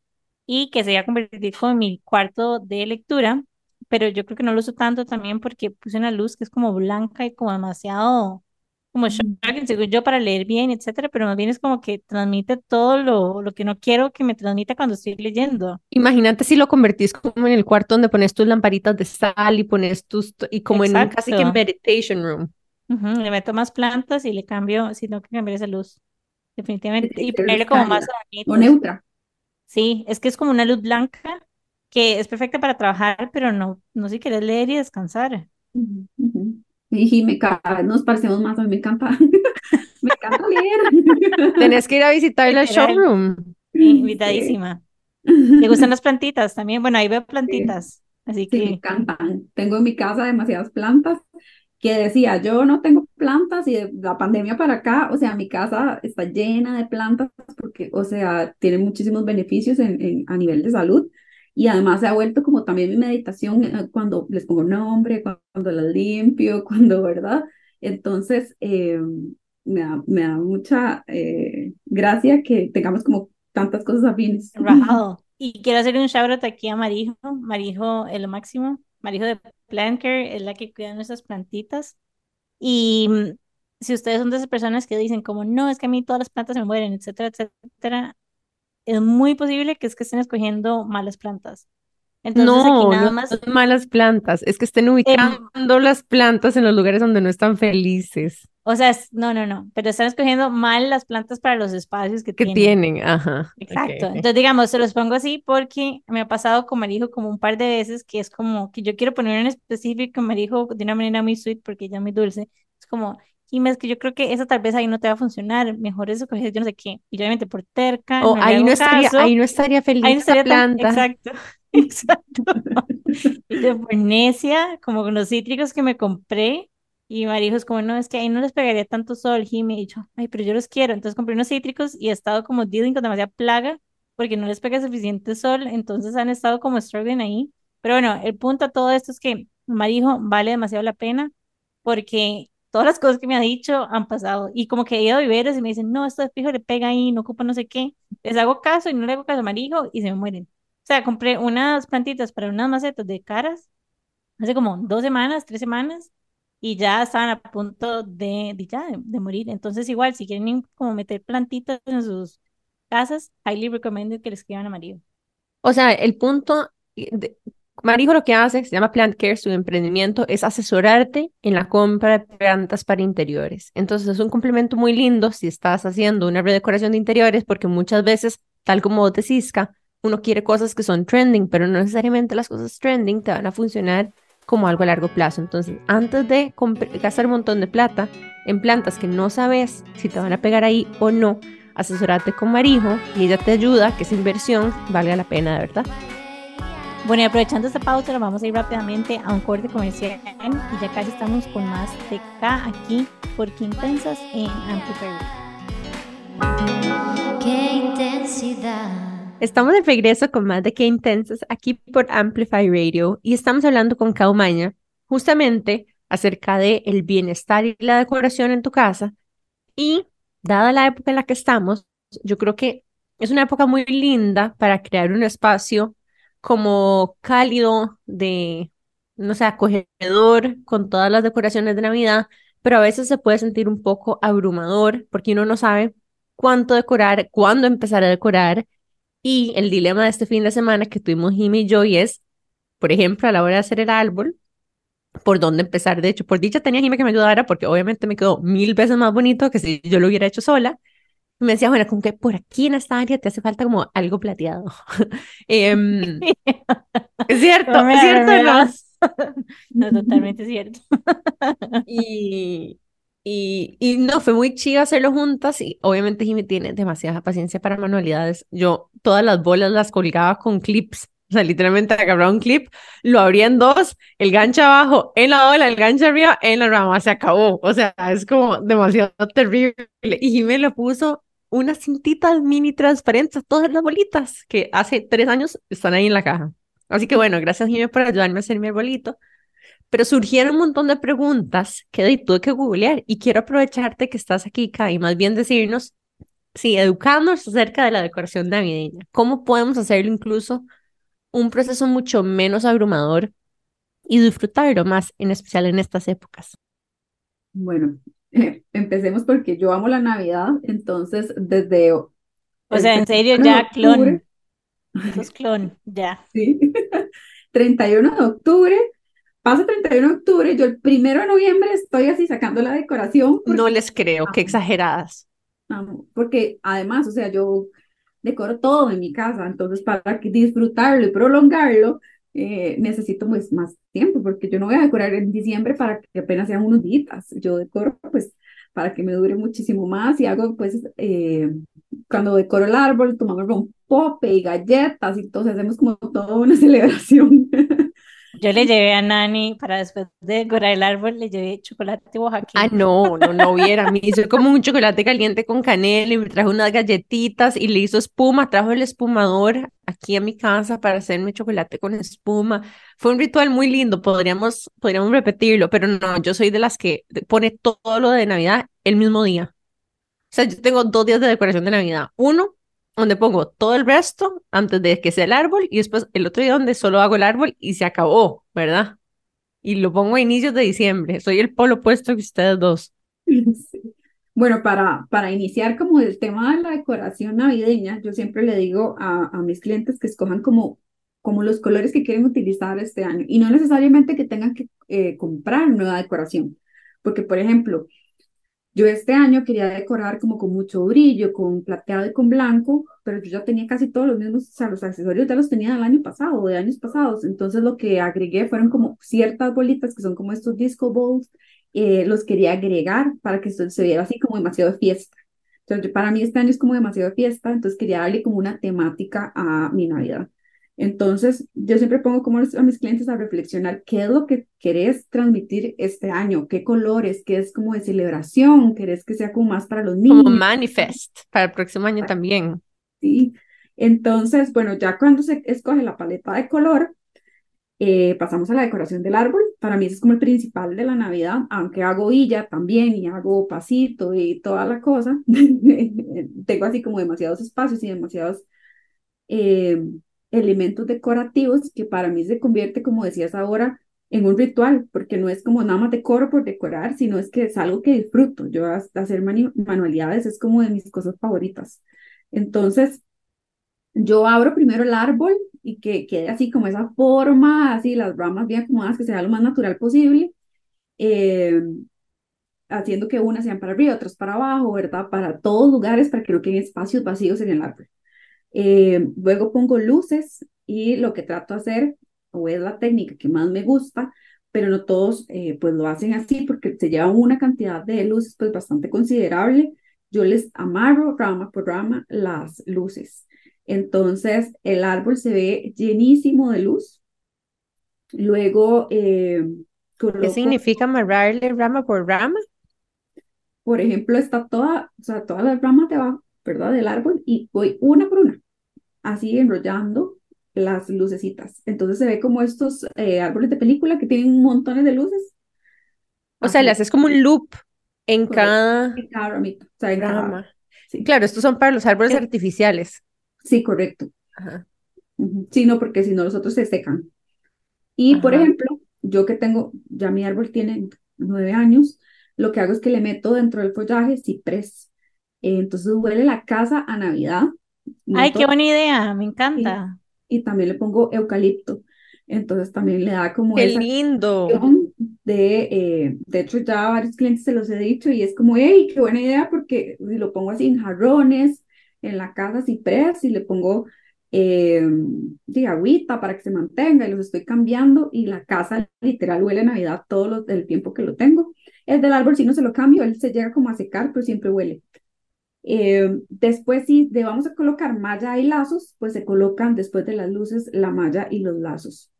y que se iba a convertir como mi cuarto de lectura, pero yo creo que no lo uso tanto también porque puse una luz que es como blanca y como demasiado como shocking, según yo, para leer bien, etcétera, pero más bien es como que transmite todo lo, lo que no quiero que me transmita cuando estoy leyendo. Imagínate si lo convertís como en el cuarto donde pones tus lamparitas de sal y pones tus, y como en un casi que en meditation room. le meto más plantas y le cambio, si no que cambiar esa luz. Definitivamente. Y ponerle como más O neutra. Sí, es que es como una luz blanca que es perfecta para trabajar, pero no, no si quieres leer y descansar. Y me, nos parecemos más, a mí me encanta, me encanta leer. Tenés que ir a visitar el showroom. Invitadísima. ¿Te gustan las plantitas también? Bueno, ahí veo plantitas, así que... me encantan. Tengo en mi casa demasiadas plantas que decía, yo no tengo plantas y de la pandemia para acá, o sea, mi casa está llena de plantas porque, o sea, tiene muchísimos beneficios en, a nivel de salud y además se ha vuelto como también mi meditación eh, cuando les pongo nombre, cuando las limpio, cuando, ¿verdad? Entonces, eh, me, da, me, da, mucha eh, gracia que tengamos como tantas cosas afines. Y quiero hacer un shout out aquí a Marijo. Marijo es lo máximo. Marijo de Plant Care es la que cuida nuestras plantitas. Y mm, si ustedes son de esas personas que dicen como, no, es que a mí todas las plantas me mueren, etcétera, etcétera, es muy posible que es que estén escogiendo malas plantas. Entonces, no, nada más... son malas plantas, es que estén em, ubicando las plantas en los lugares donde no están felices. O sea, no, no, no, pero están escogiendo mal las plantas para los espacios que, que tienen. ajá. Exacto. Entonces, digamos, se los pongo así porque me ha pasado con Marijo como un par de veces que es como que yo quiero poner en específico Marijo de una manera muy sweet porque ella es muy dulce. Es como, y es que yo creo que eso tal vez ahí no te va a funcionar, mejor eso coger yo no sé qué, y obviamente por terca, o ahí, no estaría, ahí no estaría feliz ahí no estaría planta. exacto, exacto. y yo por necia, como con los cítricos que me compré, y Marijo es como, no, es que ahí no les pegaría tanto sol, y me he dicho, ay, pero yo los quiero, entonces compré unos cítricos y he estado como dealing con demasiada plaga, porque no les pega suficiente sol, entonces han estado como struggling ahí, pero bueno, el punto a todo esto es que Marijo vale demasiado la pena, porque todas las cosas que me ha dicho han pasado. Y como que he ido a viveros y me dicen, no, esto de fijo le pega ahí, no ocupa no sé qué. Les hago caso y no le hago caso a Marijo y se me mueren. O sea, compré unas plantitas para unas macetas de caras hace como dos semanas, tres semanas, y ya estaban a punto de, de ya, de, morir. Entonces, igual, si quieren como meter plantitas en sus casas, highly recommended que les escriban a Marijo. O sea, el punto, de, Marijo lo que hace, se llama Plant Care, su emprendimiento es asesorarte en la compra de plantas para interiores. Entonces es un complemento muy lindo si estás haciendo una redecoración de interiores, porque muchas veces, tal como vos decís, uno quiere cosas que son trending, pero no necesariamente las cosas trending te van a funcionar como algo a largo plazo. Entonces, antes de gastar un montón de plata en plantas que no sabes si te van a pegar ahí o no, asesorate con Marijo y ella te ayuda que esa inversión valga la pena de verdad. Bueno, y aprovechando esta pausa, nos vamos a ir rápidamente a un corte comercial y ya casi estamos con más TK aquí por Qué Intensas en Amplify. Qué intensidad. Estamos de regreso con más de Qué Intensas aquí por Amplify Radio y estamos hablando con Kaumaña justamente acerca de el bienestar y la decoración en tu casa y dada la época en la que estamos, yo creo que es una época muy linda para crear un espacio como cálido, de, no sé, acogedor, con todas las decoraciones de Navidad, pero a veces se puede sentir un poco abrumador porque uno no sabe cuánto decorar, cuándo empezar a decorar. Y el dilema de este fin de semana que tuvimos Jimmy y yo es, por ejemplo, a la hora de hacer el árbol, por dónde empezar. De hecho, por dicha tenía Jimmy que me ayudara porque obviamente me quedó mil veces más bonito que si yo lo hubiera hecho sola. Me decía, bueno, como que por aquí en esta área te hace falta como algo plateado. Em, es cierto, es cierto, no. no, totalmente cierto. y, y, y no, fue muy chido hacerlo juntas y obviamente Jimmy tiene demasiada paciencia para manualidades. Yo todas las bolas las colgaba con clips. O sea, literalmente agarraba un clip, lo abría en dos, el gancho abajo en la bola, el gancho arriba en la rama, se acabó. O sea, es como demasiado terrible. Y Jimmy le puso unas cintitas mini transparentes todas las bolitas que hace tres años están ahí en la caja. Así que bueno, gracias Jimmy por ayudarme a hacer mi arbolito. Pero surgieron un montón de preguntas que tuve que googlear y quiero aprovecharte que estás aquí, Kai, y más bien decirnos, sí, educarnos acerca de la decoración navideña. ¿Cómo podemos hacerlo incluso un proceso mucho menos abrumador y disfrutarlo más, en especial en estas épocas? Bueno, empecemos porque yo amo la Navidad, entonces desde... O sea, en serio, ya clon. Eso es clon, ya. Sí. 31 de octubre pasa 31 de octubre, yo el primero de noviembre estoy así sacando la decoración. no les creo, qué exageradas. Porque además, o sea, yo decoro todo en mi casa, entonces para disfrutarlo y prolongarlo, eh, necesito pues más tiempo, porque yo no voy a decorar en diciembre para que apenas sean unos días, yo decoro pues para que me dure muchísimo más y hago pues, eh, cuando decoro el árbol, tomamos rompope y galletas y entonces hacemos como toda una celebración. Yo le llevé a Nani para después de decorar el árbol, le llevé chocolate oaxaqueño. Ah, no, no, no hubiera. Me hizo como un chocolate caliente con canela y me trajo unas galletitas y le hizo espuma. Trajo el espumador aquí a mi casa para hacerme chocolate con espuma. Fue un ritual muy lindo. Podríamos, podríamos repetirlo, pero no, yo soy de las que pone todo lo de Navidad el mismo día. O sea, yo tengo dos días de decoración de Navidad. Uno donde pongo todo el resto antes de que sea el árbol y después el otro día donde solo hago el árbol y se acabó, ¿verdad? Y lo pongo a inicios de diciembre. Soy el polo opuesto que ustedes dos. Bueno, para, para iniciar como el tema de la decoración navideña, yo siempre le digo a, a mis clientes que escojan como, como los colores que quieren utilizar este año y no necesariamente que tengan que eh, comprar nueva decoración. Porque, por ejemplo, yo este año quería decorar como con mucho brillo, con plateado y con blanco, pero yo ya tenía casi todos los mismos, o sea, los accesorios ya los tenía del año pasado, de años pasados. Entonces lo que agregué fueron como ciertas bolitas que son como estos disco balls, eh, los quería agregar para que se viera así como demasiado de fiesta. Entonces para mí este año es como demasiado de fiesta, entonces quería darle como una temática a mi Navidad. Entonces, yo siempre pongo como a mis clientes a reflexionar qué es lo que querés transmitir este año, qué colores, qué es como de celebración, querés que sea como más para los niños. Como manifest para el próximo año también. Sí, entonces, bueno, ya cuando se escoge la paleta de color, eh, pasamos a la decoración del árbol. Para mí es como el principal de la Navidad, aunque hago villa también y hago pasito y toda la cosa. Tengo así como demasiados espacios y demasiados... Eh, elementos decorativos que para mí se convierte, como decías ahora, en un ritual, porque no es como nada más decoro por decorar, sino es que es algo que disfruto. Yo hacer manualidades es como de mis cosas favoritas. Entonces, yo abro primero el árbol y que quede así como esa forma, así las ramas bien acomodadas, que sea lo más natural posible, eh, haciendo que unas sean para arriba, otras para abajo, ¿verdad? Para todos lugares, para que no queden espacios vacíos en el árbol. Eh, luego pongo luces y lo que trato de hacer, o es la técnica que más me gusta, pero no todos eh, pues lo hacen así porque se llevan una cantidad de luces pues bastante considerable. Yo les amarro rama por rama las luces. Entonces el árbol se ve llenísimo de luz. Luego... Eh, ¿Qué significa amarrarle rama por rama? Por ejemplo, está toda, o sea, todas las ramas de abajo ¿verdad? Del árbol y voy una por una, así enrollando las lucecitas. Entonces se ve como estos eh, árboles de película que tienen montones de luces. O sea, le haces como un loop en cada... En cada ramita, o sea, en cada... Claro, estos son para los árboles artificiales. Sí, correcto. Sí, no, porque si no los otros se secan. Y, por ejemplo, yo que tengo, ya mi árbol tiene nueve años, lo que hago es que le meto dentro del follaje ciprés. Eh, entonces huele la casa a Navidad. Ay, qué buena idea, me encanta. Y, también le pongo eucalipto. Entonces también le da como ¡Qué lindo! De, eh, de hecho, ya a varios clientes se los he dicho y es como, hey, qué buena idea porque si lo pongo así en jarrones, en la casa ciprés y le pongo eh, de agüita para que se mantenga y los estoy cambiando y la casa literal huele a Navidad todo el tiempo que lo tengo. El del árbol si no se lo cambio, él se llega como a secar, pero siempre huele. Eh, después, si de vamos a colocar malla y lazos, pues se colocan después de las luces la malla y los lazos.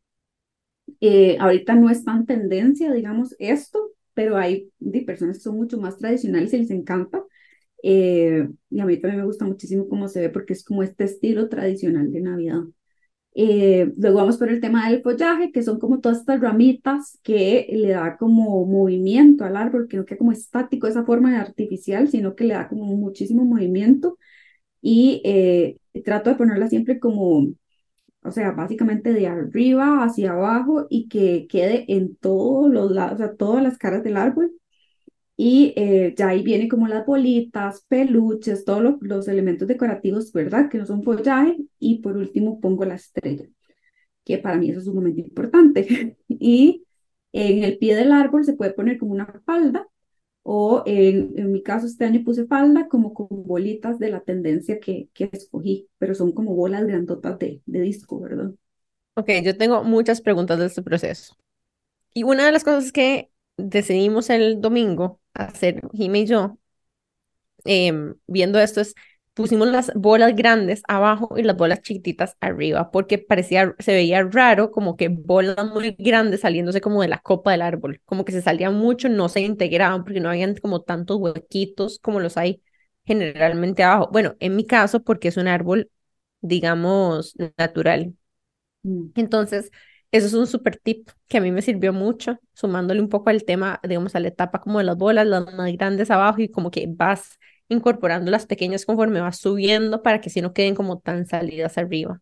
Eh, ahorita no es tan tendencia, digamos, esto, pero hay de personas que son mucho más tradicionales y les encanta. Eh, y a mí también me gusta muchísimo cómo se ve porque es como este estilo tradicional de Navidad. Eh, luego vamos por el tema del follaje, que son como todas estas ramitas que le da como movimiento al árbol, que no queda como estático esa forma de artificial, sino que le da como muchísimo movimiento. Y eh, trato de ponerla siempre como, o sea, básicamente de arriba hacia abajo y que quede en todos los lados, o sea, todas las caras del árbol y eh, ya ahí viene como las bolitas, peluches, todos los, elementos decorativos, ¿verdad? Que no son follaje. Y por último pongo la estrella, que para mí eso es un momento importante. y en el pie del árbol se puede poner como una falda, o en, en mi caso este año puse falda como con bolitas de la tendencia que, que escogí, pero son como bolas grandotas de, de disco, ¿verdad? Ok, yo tengo muchas preguntas de este proceso. Y una de las cosas que decidimos el domingo hacer, Jimmy y yo, em, viendo esto, es pusimos las bolas grandes abajo y las bolas chiquititas arriba, porque parecía, se veía raro como que bolas muy grandes saliéndose como de la copa del árbol, como que se salían mucho, no se integraban porque no habían como tantos huequitos como los hay generalmente abajo. Bueno, en mi caso, porque es un árbol, digamos, natural. Mm. Entonces, eso es un super tip que a mí me sirvió mucho, sumándole un poco al tema, digamos, a la etapa como de las bolas, las más grandes abajo y como que vas incorporando las pequeñas conforme vas subiendo para que si no queden como tan salidas arriba.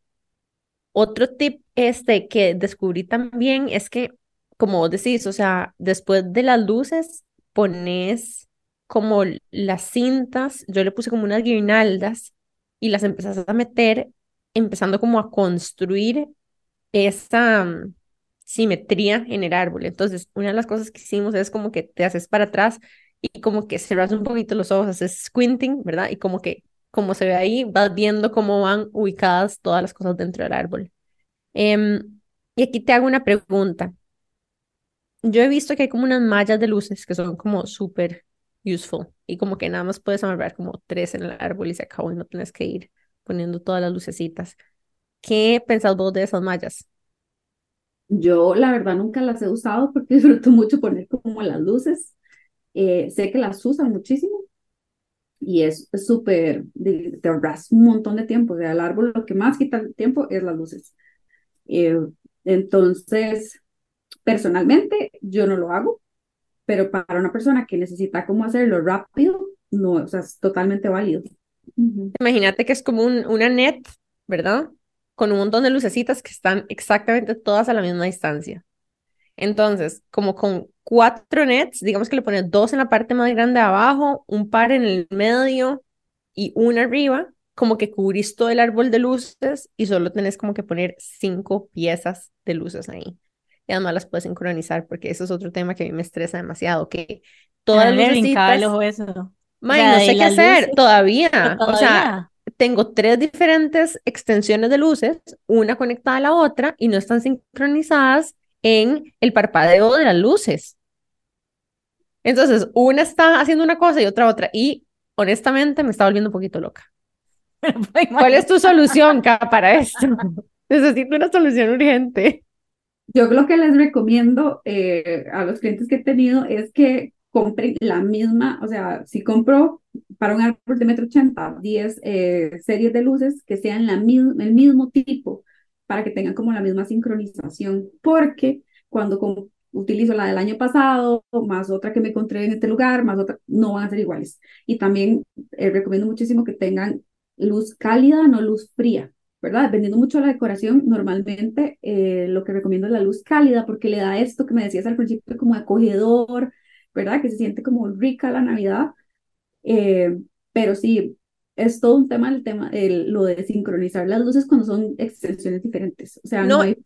Otro tip este que descubrí también es que, como vos decís, o sea, después de las luces pones como las cintas, yo le puse como unas guirnaldas y las empezás a meter, empezando como a construir esa mm, simetría en el árbol. Entonces, una de las cosas que hicimos es como que te haces para atrás y como que cerras un poquito los ojos, haces squinting, ¿verdad? Y como que, como se ve ahí, vas viendo cómo van ubicadas todas las cosas dentro del árbol. Em, y aquí te hago una pregunta. Yo he visto que hay como unas mallas de luces que son como súper useful y como que nada más puedes amarrar como tres en el árbol y se acabó y no tienes que ir poniendo todas las lucecitas. ¿Qué pensás vos de esas mallas? Yo la verdad nunca las he usado porque disfruto mucho poner como las luces. Eh, sé que las usan muchísimo y es súper, te ahorras un montón de tiempo. O sea, el árbol lo que más quita el tiempo es las luces. Eh, entonces, personalmente yo no lo hago, pero para una persona que necesita cómo hacerlo rápido, no, o sea, es totalmente válido. Imagínate que es como un, una net, ¿verdad? Con un montón de lucecitas que están exactamente todas a la misma distancia. Entonces, como con cuatro nets, digamos que le pones dos en la parte más grande de abajo, un par en el medio y una arriba, como que cubrís todo el árbol de luces y solo tenés como que poner cinco piezas de luces ahí. Y además las puedes sincronizar porque eso es otro tema que a mí me estresa demasiado, que todas las lucecitas... eso. no sé qué hacer todavía. O sea, tengo tres diferentes extensiones de luces, una conectada a la otra y no están sincronizadas en el parpadeo de las luces. Entonces, una está haciendo una cosa y otra otra. Y honestamente me está volviendo un poquito loca. ¿Cuál es tu solución para esto? Necesito una solución urgente. Yo lo que les recomiendo eh, a los clientes que he tenido es que compren la misma, o sea, si compro para un árbol de metro ochenta, 10 eh, series de luces que sean el mismo tipo, para que tengan como la misma sincronización, porque cuando utilizo la del año pasado, más otra que me encontré en este lugar, más otra, no van a ser iguales. Y también eh, recomiendo muchísimo que tengan luz cálida, no luz fría, ¿verdad? Dependiendo mucho de la decoración, normalmente eh, lo que recomiendo es la luz cálida porque le da esto que me decías al principio como acogedor, ¿verdad? Que se siente como rica la Navidad. Eh, pero sí, es todo un tema el tema, el, lo de sincronizar las luces cuando son extensiones diferentes. O sea, no, hay...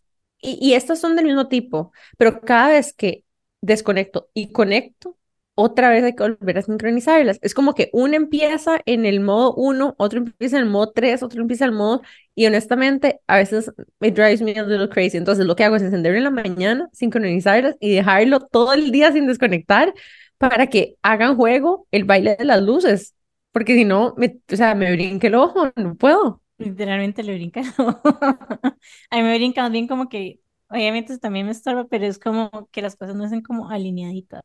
y, y estas son del mismo tipo, pero cada vez que desconecto y conecto, otra vez hay que volver a sincronizarlas. Es como que una empieza en el modo 1, otro empieza en el modo 3, otro empieza en el modo... Y honestamente, a veces me drives me a little crazy. Entonces lo que hago es encenderlo en la mañana, sincronizarlas y dejarlo todo el día sin desconectar para que hagan juego el baile de las luces. Porque si no, me, o sea, me brinque el ojo, no puedo. Literalmente le brinca A mí me brinca bien como que, obviamente también me estorba, pero es como que las cosas no hacen como alineaditas.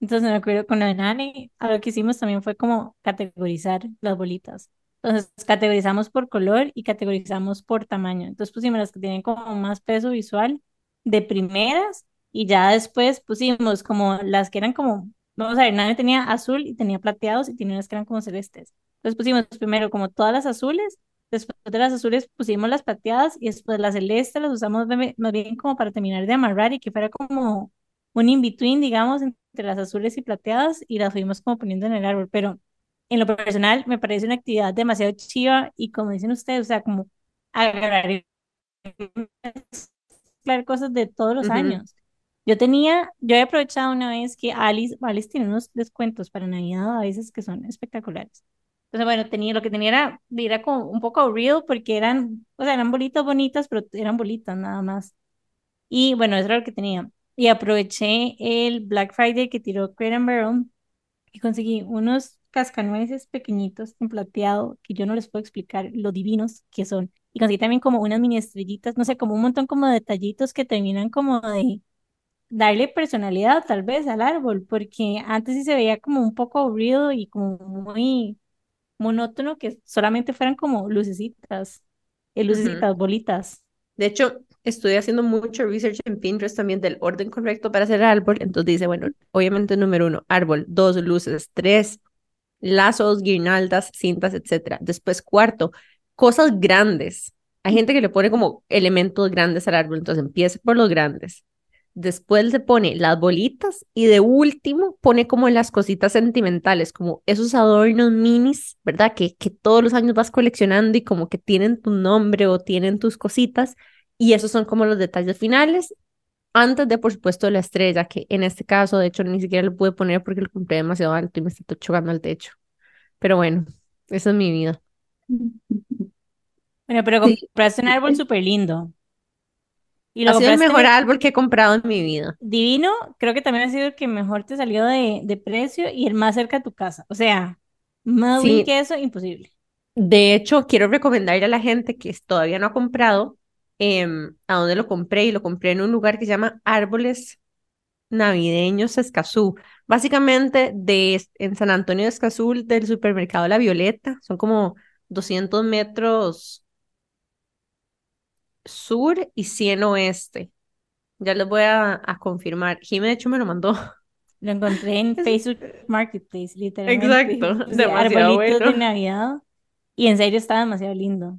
Entonces me acuerdo con la Nani, a lo que hicimos también fue como categorizar las bolitas. Entonces categorizamos por color y categorizamos por tamaño. Entonces pusimos las que tienen como más peso visual de primeras y ya después pusimos como las que eran como, vamos a ver, Nani tenía azul y tenía plateados y tenía unas que eran como celestes. Entonces pusimos primero como todas las azules, después de las azules pusimos las plateadas y después las celestes las usamos más bien como para terminar de amarrar y que fuera como un in-between, digamos, entre las azules y plateadas y las fuimos como poniendo en el árbol, pero en lo personal me parece una actividad demasiado chiva y como dicen ustedes, o sea, como agarrar y cosas de todos los años. Yo tenía, yo he aprovechado una vez que Alice, Alice tiene unos descuentos para Navidad a veces que son espectaculares. Entonces, bueno, tenía, lo que tenía era, era como un poco aburrido porque eran, o sea, eran bolitas bonitas, pero eran bolitas nada más. Y bueno, eso era lo que tenía y aproveché el Black Friday que tiró Crate Barrel y conseguí unos cascanueces pequeñitos en plateado que yo no les puedo explicar lo divinos que son. Y conseguí también como unas mini estrellitas, no sé, como un montón como de detallitos que terminan como de darle personalidad tal vez al árbol, porque antes sí se veía como un poco aburrido y como muy monótono que solamente fueran como lucecitas, eh, lucecitas, bolitas. De hecho, estoy haciendo mucho research en Pinterest también del orden correcto para hacer árbol. Entonces dice, bueno, obviamente número uno, árbol, dos, luces, tres, lazos, guirnaldas, cintas, etcétera. Después, cuarto, cosas grandes. Hay gente que le pone como elementos grandes al árbol, entonces empieza por los grandes. Después le pone las bolitas y de último pone como las cositas sentimentales, como esos adornos minis, ¿verdad? Que, que todos los años vas coleccionando y como que tienen tu nombre o tienen tus cositas. Y esos son como los detalles finales, antes de, por supuesto, la estrella, que en este caso, de hecho, ni siquiera lo pude poner porque lo compré demasiado alto y me está chocando al techo. Pero bueno, esa es mi vida. Bueno, pero compraste un árbol súper lindo. Y lo ha sido el mejor árbol que he comprado en mi vida. Divino, creo que también ha sido el que mejor te salió de, de precio y el más cerca de tu casa. O sea, más bien que eso, imposible. De hecho, quiero recomendarle a la gente que todavía no ha comprado Em, a donde lo compré y lo compré en un lugar que se llama Árboles Navideños Escazú. Básicamente de, en San Antonio de Escazú, del supermercado La Violeta, son como 200 metros sur y 100 oeste. Ya les voy a, confirmar. Jimmy, de hecho, me lo mandó. Lo encontré en Facebook Marketplace, literalmente. Exacto, demasiado bueno. de Navidad. Y en serio está demasiado lindo.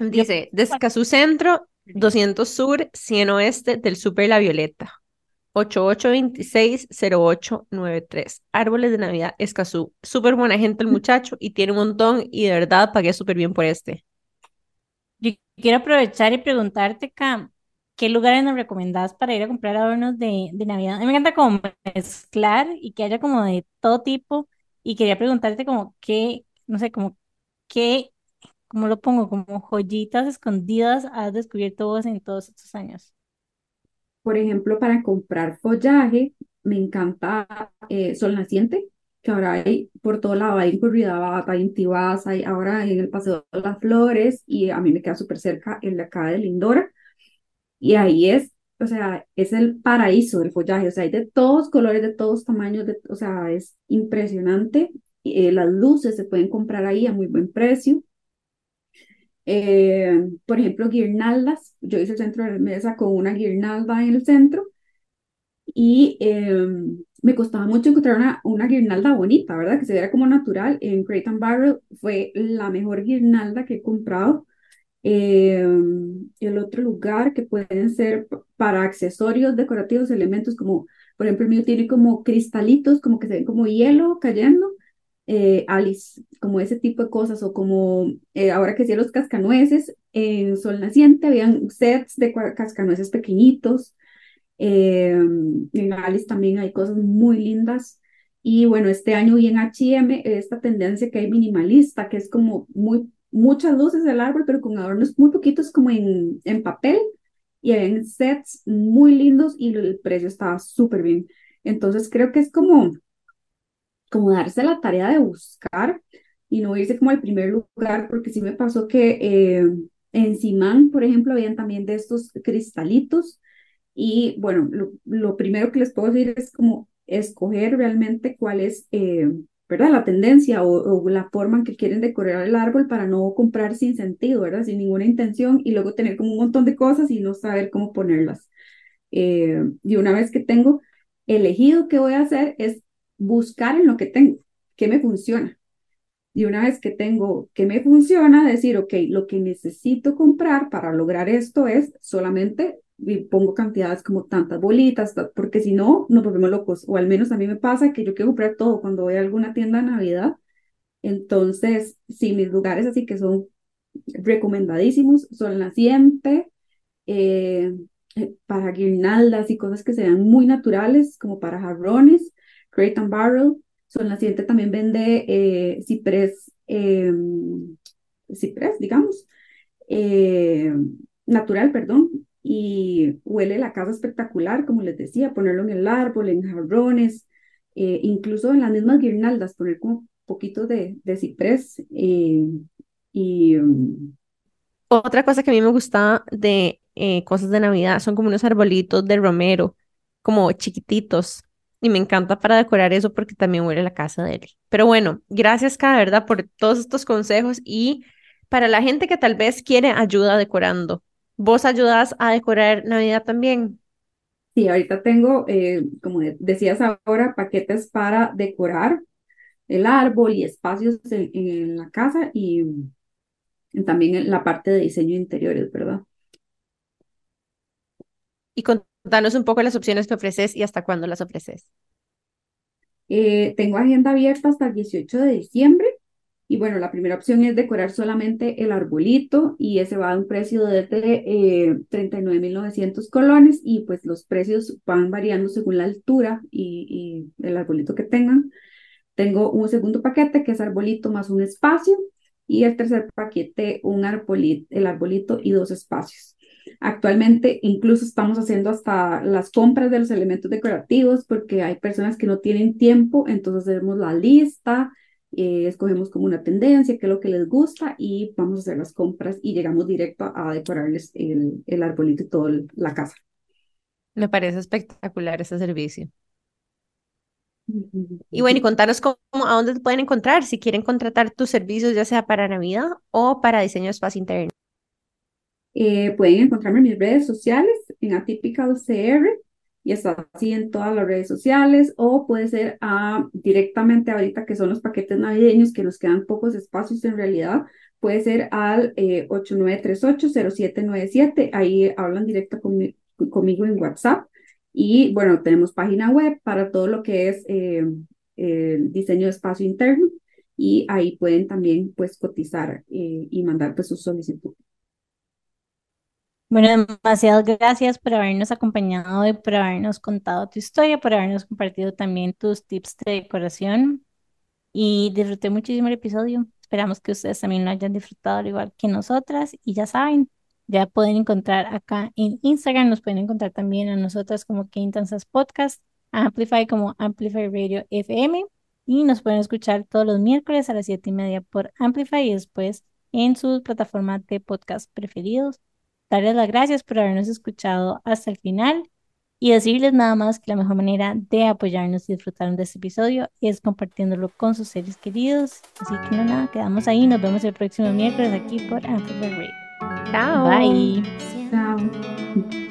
Dice, de Escazú Centro, 200 Sur, 100 Oeste del Super La Violeta. 8826-0893. Árboles de Navidad Escazú. Súper buena gente el muchacho y tiene un montón y de verdad pagué súper bien por este. Quiero aprovechar y preguntarte, Cam, ¿qué lugares nos recomendás para ir a comprar adornos de, de Navidad? A mí me encanta como mezclar y que haya como de todo tipo y quería preguntarte como qué, no sé, como qué ¿cómo lo pongo? Como joyitas escondidas has descubierto vos en todos estos años. Por ejemplo, para comprar follaje, me encanta eh, Sol Naciente, que ahora hay por todo lado, hay en Curridabat, hay en Tibás, hay ahora en el Paseo de las Flores, y a mí me queda súper cerca el de acá de Lindora, y ahí es, o sea, es el paraíso del follaje, o sea, hay de todos colores, de todos tamaños, de, o sea, es impresionante, eh, las luces se pueden comprar ahí a muy buen precio, eh, por ejemplo, guirnaldas. Yo hice el centro de mesa con una guirnalda en el centro y em, me costaba mucho encontrar una, una guirnalda bonita, ¿verdad? Que se viera como natural. En Crate and Barrel fue la mejor guirnalda que he comprado. Em, el otro lugar que pueden ser para accesorios decorativos, elementos como, por ejemplo, el mío tiene como cristalitos, como que se ven como hielo cayendo. Eh, Alice, como ese tipo de cosas, o como eh, ahora que hacía los cascanueces, en Sol Naciente habían sets de cascanueces pequeñitos, eh, en Alice también hay cosas muy lindas. Y bueno, este año vi en H&M esta tendencia que hay minimalista, que es como muy, muchas luces del árbol, pero con adornos muy poquitos como en, en papel. Y en sets muy lindos y el precio estaba súper bien. Entonces creo que es como, como darse la tarea de buscar y no irse como al primer lugar, porque sí me pasó que eh, en Simán, por ejemplo, habían también de estos cristalitos y bueno, lo, primero que les puedo decir es como escoger realmente cuál es, eh, ¿verdad? La tendencia o, la forma en que quieren decorar el árbol para no comprar sin sentido, ¿verdad? Sin ninguna intención y luego tener como un montón de cosas y no saber cómo ponerlas. Eh, y una vez que tengo elegido qué voy a hacer es buscar en lo que tengo, qué me funciona. Y una vez que tengo qué me funciona, decir, ok, lo que necesito comprar para lograr esto es solamente y pongo cantidades como tantas bolitas, porque si no, nos volvemos locos. O al menos a mí me pasa que yo quiero comprar todo cuando voy a alguna tienda de Navidad. Entonces, sí, mis lugares así que son recomendadísimos son Naciente, eh, eh, para guirnaldas y cosas que sean muy naturales, como para jarrones, Crate and Barrel. Son Naciente también vende eh, ciprés, em, ciprés, digamos, natural, perdón, y huele la casa espectacular, como les decía, ponerlo en el árbol, en jarrones, eh, incluso en las mismas guirnaldas, poner como un poquito de, ciprés. Eh, y um, otra cosa que a mí me gusta de eh, cosas de Navidad son como unos arbolitos de romero, como chiquititos. Y me encanta para decorar eso porque también huele la casa de él. Pero bueno, gracias cada verdad por todos estos consejos y para la gente que tal vez quiere ayuda decorando, ¿Vos ayudas a decorar Navidad también? Sí, ahorita tengo, eh, como decías ahora, paquetes para decorar el árbol y espacios en, la casa y también en la parte de diseño de interiores, ¿verdad? Y contanos un poco las opciones que ofreces y hasta cuándo las ofreces. Eh, tengo agenda abierta hasta el 18 de diciembre y bueno, la primera opción es decorar solamente el arbolito y ese va a un precio de eh, 39.900 colones y pues los precios van variando según la altura y, el arbolito que tengan. Tengo un segundo paquete que es arbolito más un espacio y el tercer paquete un arbolito, el arbolito y dos espacios. Actualmente incluso estamos haciendo hasta las compras de los elementos decorativos porque hay personas que no tienen tiempo, entonces hacemos la lista eh, escogemos como una tendencia, qué es lo que les gusta y vamos a hacer las compras y llegamos directo a, decorarles el, el arbolito y toda la casa. Me parece espectacular ese servicio. Y bueno, y contanos cómo, a dónde te pueden encontrar si quieren contratar tus servicios, ya sea para Navidad o para diseño de espacio interno. Eh, pueden encontrarme en mis redes sociales, en Atypical CR, y está así en todas las redes sociales o puede ser ah, directamente ahorita que son los paquetes navideños que nos quedan pocos espacios en realidad, puede ser al eh, 8938-0797, ahí hablan directo conmigo en WhatsApp y bueno, tenemos página web para todo lo que es eh, diseño de espacio interno y ahí pueden también pues cotizar eh, y mandar pues su solicitud. Bueno, demasiadas gracias por habernos acompañado y por habernos contado tu historia, por habernos compartido también tus tips de decoración. Y disfruté muchísimo el episodio. Esperamos que ustedes también lo hayan disfrutado al igual que nosotras. Y ya saben, ya pueden encontrar acá en Instagram, nos pueden encontrar también a nosotras como Quintanzas Podcast, Amplify como Amplify Radio FM. Y nos pueden escuchar todos los miércoles a las siete y media por Amplify y después en sus plataformas de podcast preferidos darles las gracias por habernos escuchado hasta el final y decirles nada más que la mejor manera de apoyarnos y disfrutar de este episodio es compartiéndolo con sus seres queridos. Así que no nada, quedamos ahí. Nos vemos el próximo miércoles aquí por Amplify Radio. Chao. Bye. Chao.